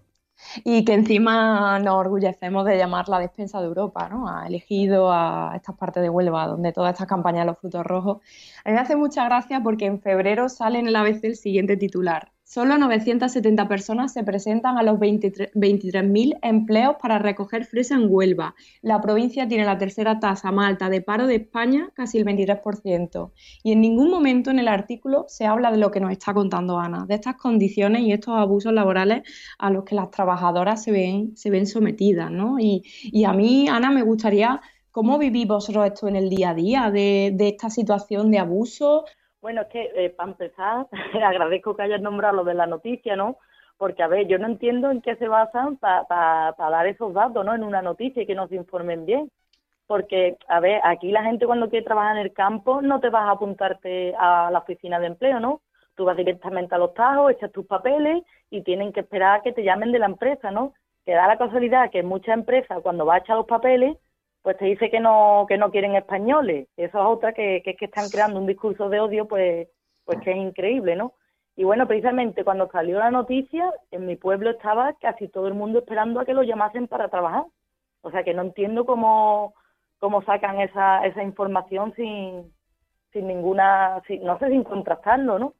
Y que encima nos orgullecemos de llamar la despensa de Europa, ¿no? Ha elegido a estas partes de Huelva, donde todas estas campañas de los frutos rojos. A mí me hace mucha gracia porque en febrero sale en el ABC el siguiente titular. Solo 970 personas se presentan a los 23 23.000 empleos para recoger fresa en Huelva. La provincia tiene la tercera tasa más alta de paro de España, casi el 23%. Y en ningún momento en el artículo se habla de lo que nos está contando Ana, de estas condiciones y estos abusos laborales a los que las trabajadoras se ven, se ven sometidas, ¿no? Y, y a mí, Ana, me gustaría, ¿cómo vivís vosotros esto en el día a día de, de esta situación de abuso? Bueno, es que eh, para empezar, agradezco que hayas nombrado lo de la noticia, ¿no? Porque, a ver, yo no entiendo en qué se basan para dar esos datos, ¿no? En una noticia y que nos informen bien. Porque, a ver, aquí la gente cuando quiere trabajar en el campo no te vas a apuntarte a la oficina de empleo, ¿no? Tú vas directamente a los tajos, echas tus papeles y tienen que esperar a que te llamen de la empresa, ¿no? Que da la casualidad que muchas empresas cuando vas a echar los papeles pues te dice que no que no quieren españoles. Eso es otra que, que es que están creando un discurso de odio, pues pues que es increíble, ¿no? Y bueno, precisamente cuando salió la noticia, en mi pueblo estaba casi todo el mundo esperando a que lo llamasen para trabajar. O sea que no entiendo cómo, cómo sacan esa, esa información sin, sin ninguna, sin- no sé, sin contrastarlo, ¿no?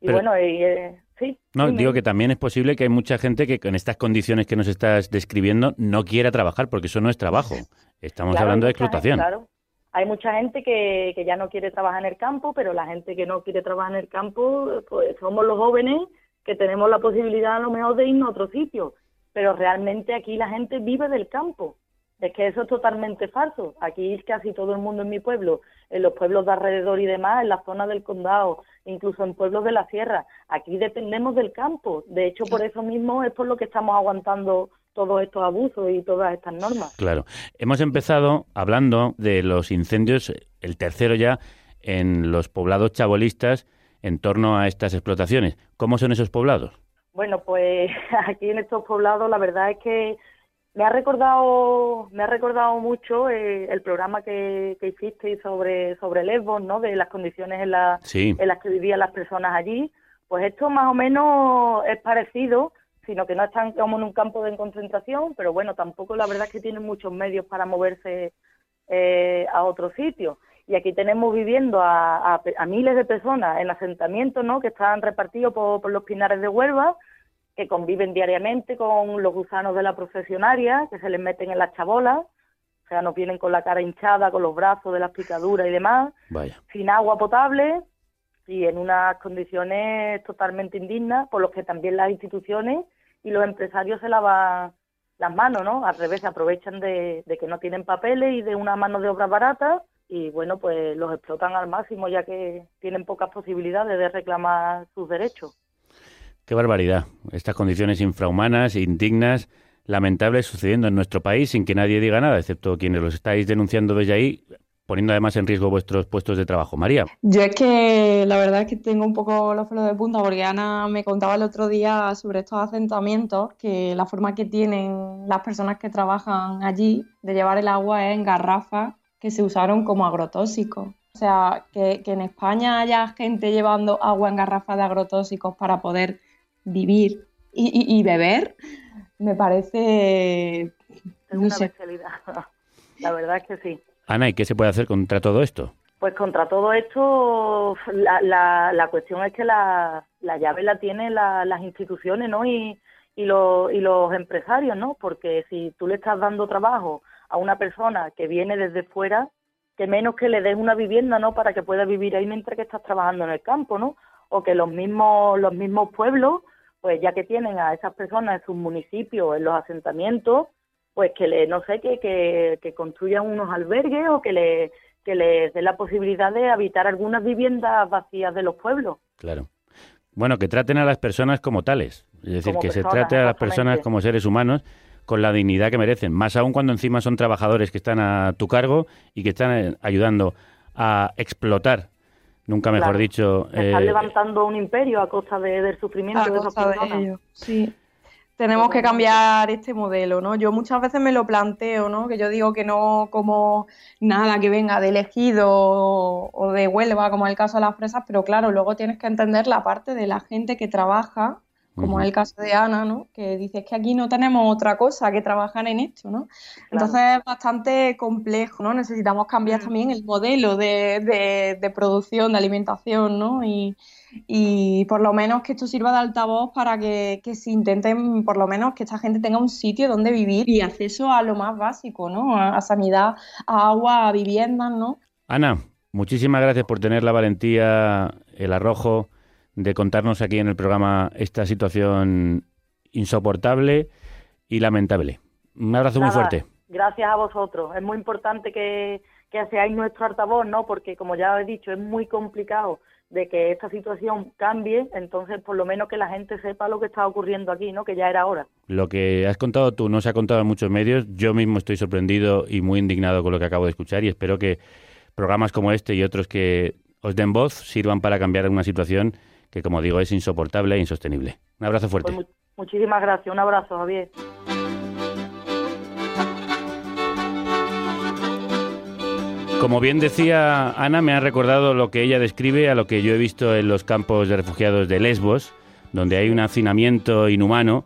Y Pero- bueno, y, eh, sí. No, dime. digo que también es posible que hay mucha gente que con estas condiciones que nos estás describiendo no quiera trabajar porque eso no es trabajo. Estamos Claro, hablando de gente, explotación. claro. Hay mucha gente que, que ya no quiere trabajar en el campo, pero la gente que no quiere trabajar en el campo, pues somos los jóvenes que tenemos la posibilidad a lo mejor de irnos a otro sitio. Pero realmente aquí la gente vive del campo. Es que eso es totalmente falso. Aquí casi todo el mundo en mi pueblo, en los pueblos de alrededor y demás, en la zona del condado, incluso en pueblos de la sierra, aquí dependemos del campo. De hecho, por eso mismo es por lo que estamos aguantando todos estos abusos y todas estas normas. Claro. Hemos empezado hablando de los incendios, el tercero ya, en los poblados chabolistas en torno a estas explotaciones. ¿Cómo son esos poblados? Bueno, pues aquí en estos poblados la verdad es que me ha recordado, me ha recordado mucho eh, el programa que, que hicisteis sobre, sobre Lesbos, ¿no? De las condiciones en, la- Sí. en las que vivían las personas allí. Pues esto más o menos es parecido, sino que no están como en un campo de concentración, pero bueno, tampoco la verdad es que tienen muchos medios para moverse eh, a otro sitio. Y aquí tenemos viviendo a, a- a miles de personas en asentamientos, ¿no? Que están repartidos por, por los pinares de Huelva, que conviven diariamente con los gusanos de la profesionaria, que se les meten en las chabolas, o sea, nos vienen con la cara hinchada, con los brazos de las picaduras y demás, Vaya. sin agua potable y en unas condiciones totalmente indignas, por los que también las instituciones y los empresarios se lavan las manos, ¿no? Al revés, se aprovechan de, de que no tienen papeles y de una mano de obra barata y, bueno, pues los explotan al máximo ya que tienen pocas posibilidades de reclamar sus derechos. Qué barbaridad. Estas condiciones infrahumanas, indignas, lamentables sucediendo en nuestro país sin que nadie diga nada, excepto quienes los estáis denunciando desde ahí, poniendo además en riesgo vuestros puestos de trabajo. María. Yo es que la verdad es que tengo un poco los pelos de punta porque Ana me contaba el otro día sobre estos asentamientos, que la forma que tienen las personas que trabajan allí de llevar el agua es en garrafas que se usaron como agrotóxicos. O sea, que, que en España haya gente llevando agua en garrafas de agrotóxicos para poder vivir y, y- y beber, me parece, Es no una sé, bestialidad. La verdad es que sí. Ana, ¿y qué se puede hacer contra todo esto? Pues contra todo esto, la, la, la cuestión es que la, la llave la tienen la- las instituciones, ¿no? Y, y, los, y los empresarios, ¿no? Porque si tú le estás dando trabajo a una persona que viene desde fuera, que menos que le des una vivienda, ¿no? Para que pueda vivir ahí mientras que estás trabajando en el campo, ¿no? O que los mismos, los mismos pueblos, pues ya que tienen a esas personas en sus municipios, en los asentamientos, pues que le, no sé, que, que, que construyan unos albergues o que le que les dé la posibilidad de habitar algunas viviendas vacías de los pueblos. Claro. Bueno, que traten a las personas como tales. Es decir, Como que se trate a las personas como seres humanos con la dignidad que merecen. Más aún cuando encima son trabajadores que están a tu cargo y que están eh, ayudando a explotar, nunca mejor Claro. dicho, Están eh, levantando un imperio a costa de- del sufrimiento A de costa de ellos, sí. Tenemos que cambiar este modelo, ¿no? Yo muchas veces me lo planteo, ¿no? Que yo digo que no como nada que venga de elegido o, de Huelva, como es el caso de las fresas, pero claro, luego tienes que entender la parte de la gente que trabaja, como Ujú. es el caso de Ana, ¿no? Que dice que aquí no tenemos otra cosa que trabajar en esto, ¿no? Entonces es bastante complejo, ¿no? Necesitamos cambiar también el modelo de, de- de producción, de alimentación, ¿no? Y, y por lo menos que esto sirva de altavoz para que, que se intenten, por lo menos, que esta gente tenga un sitio donde vivir y acceso a lo más básico, ¿no? A, a sanidad, a agua, a viviendas, ¿no? Ana, muchísimas gracias por tener la valentía, el arrojo de contarnos aquí en el programa esta situación insoportable y lamentable. Un abrazo muy fuerte. Gracias a vosotros. Es muy importante que, que seáis nuestro altavoz, ¿no? Porque, como ya he dicho, es muy complicado de que esta situación cambie, entonces por lo menos que la gente sepa lo que está ocurriendo aquí, ¿no? Que ya era hora. Lo que has contado tú no se ha contado en muchos medios. Yo mismo estoy sorprendido y muy indignado con lo que acabo de escuchar y espero que programas como este y otros que os den voz sirvan para cambiar una situación que, como digo, es insoportable e insostenible. Un abrazo fuerte. Pues mu- muchísimas gracias. Un abrazo, Javier. Como bien decía Ana, me ha recordado lo que ella describe a lo que yo he visto en los campos de refugiados de Lesbos, donde hay un hacinamiento inhumano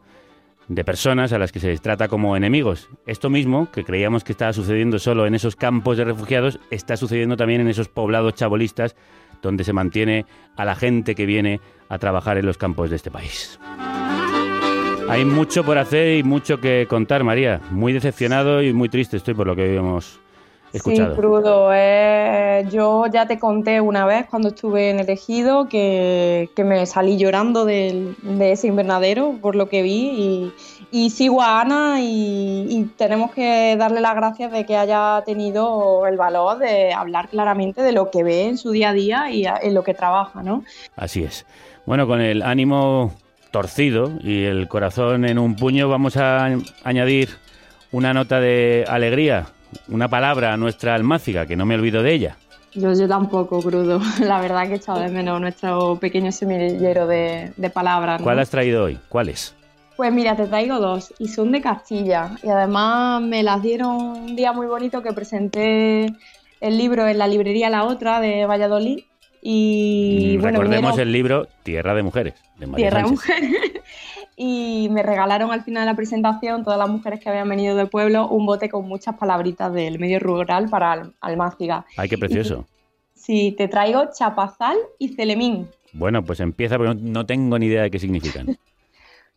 de personas a las que se les trata como enemigos. Esto mismo, que creíamos que estaba sucediendo solo en esos campos de refugiados, está sucediendo también en esos poblados chabolistas donde se mantiene a la gente que viene a trabajar en los campos de este país. Hay mucho por hacer y mucho que contar, María. Muy decepcionado y muy triste estoy por lo que hemos escuchado. Sí, crudo. eh, yo ya te conté una vez cuando estuve en el ejido que, que me salí llorando del- de ese invernadero por lo que vi y, y sigo a Ana y, y tenemos que darle las gracias de que haya tenido el valor de hablar claramente de lo que ve en su día a día y a- en lo que trabaja, ¿no? Así es. Bueno, con el ánimo torcido y el corazón en un puño, vamos a añadir una nota de alegría, una palabra a nuestra almáciga, que no me olvido de ella. Yo, yo tampoco, crudo. La verdad que he echado de menos nuestro pequeño semillero de, de palabras. ¿no? ¿Cuál has traído hoy? ¿Cuáles? Pues mira, te traigo dos y son de Castilla. Y además me las dieron un día muy bonito que presenté el libro en la librería La Otra de Valladolid. Y bueno, Recordemos vinieron- el libro Tierra de Mujeres, de María Tierra de. Mujeres. y me regalaron al final de la presentación, todas las mujeres que habían venido del pueblo, un bote con muchas palabritas del medio rural para Al- Almáciga. Ay, qué precioso. Sí, te traigo chapazal y celemín. Bueno, pues empieza, porque no tengo ni idea de qué significan.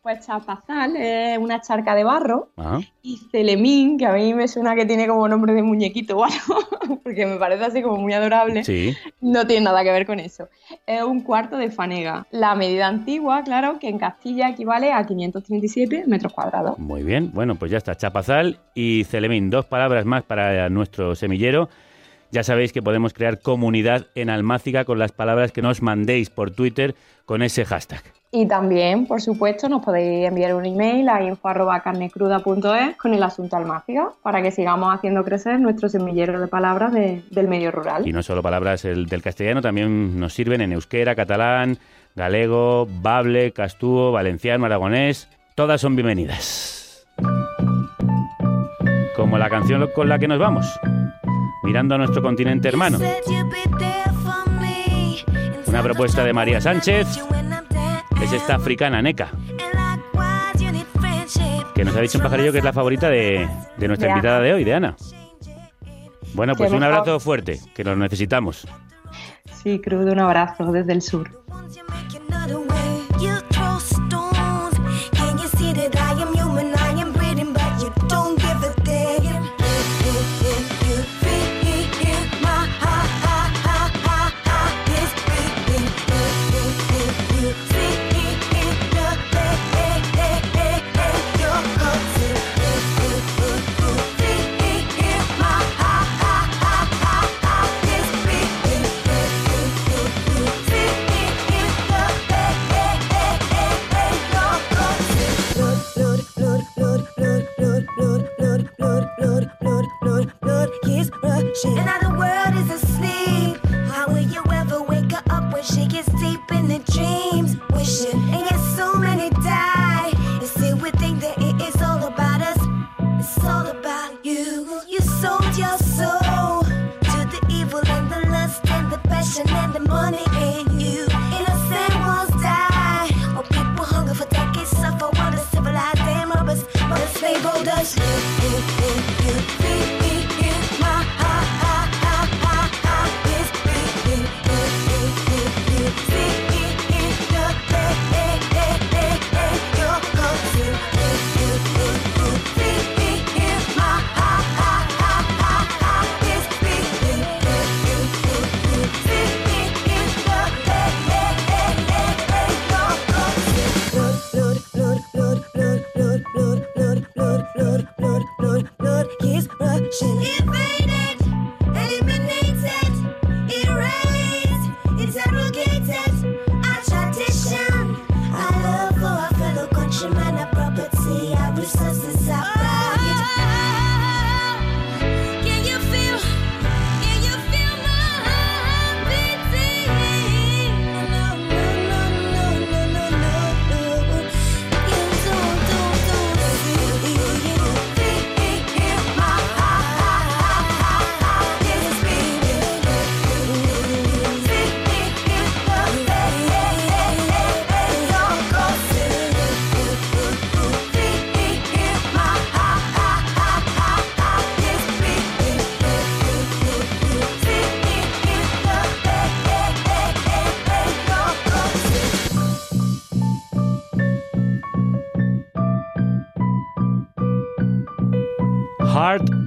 Pues chapazal es una charca de barro Ajá. y celemín, que a mí me suena que tiene como nombre de muñequito o algo, porque me parece así como muy adorable. Sí. No tiene nada que ver con eso. Es un cuarto de fanega. La medida antigua, claro, que en Castilla equivale a 537 metros cuadrados. Muy bien, bueno, pues ya está. Chapazal y Celemín, dos palabras más para nuestro semillero. Ya sabéis que podemos crear comunidad en Almáciga con las palabras que nos mandéis por Twitter con ese hashtag. Y también, por supuesto, nos podéis enviar un email a info.carnecruda.es con el asunto almáciga para que sigamos haciendo crecer nuestro semillero de palabras de- del medio rural. Y no solo palabras el- del castellano, también nos sirven en euskera, catalán, galego, bable, castúo, valenciano, aragonés. Todas son bienvenidas. Como la canción con la que nos vamos, mirando a nuestro continente hermano. Una propuesta de María Sánchez, es esta africana neca, que nos ha dicho un pajarillo que es la favorita de, de nuestra De Ana. invitada de hoy, de Ana. Bueno, pues un abrazo fuerte, que lo necesitamos. Sí, crudo, un abrazo desde el sur.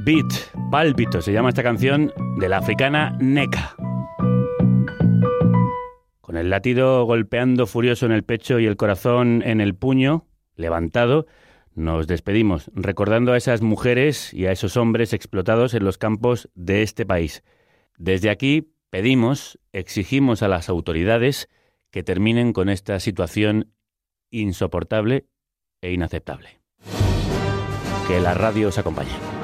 Heartbeat, pálpito, se llama esta canción de la africana Neka. Con el latido golpeando furioso en el pecho y el corazón en el puño, levantado, nos despedimos, recordando a esas mujeres y a esos hombres explotados en los campos de este país. Desde aquí pedimos, exigimos a las autoridades que terminen con esta situación insoportable e inaceptable. Que la radio os acompañe.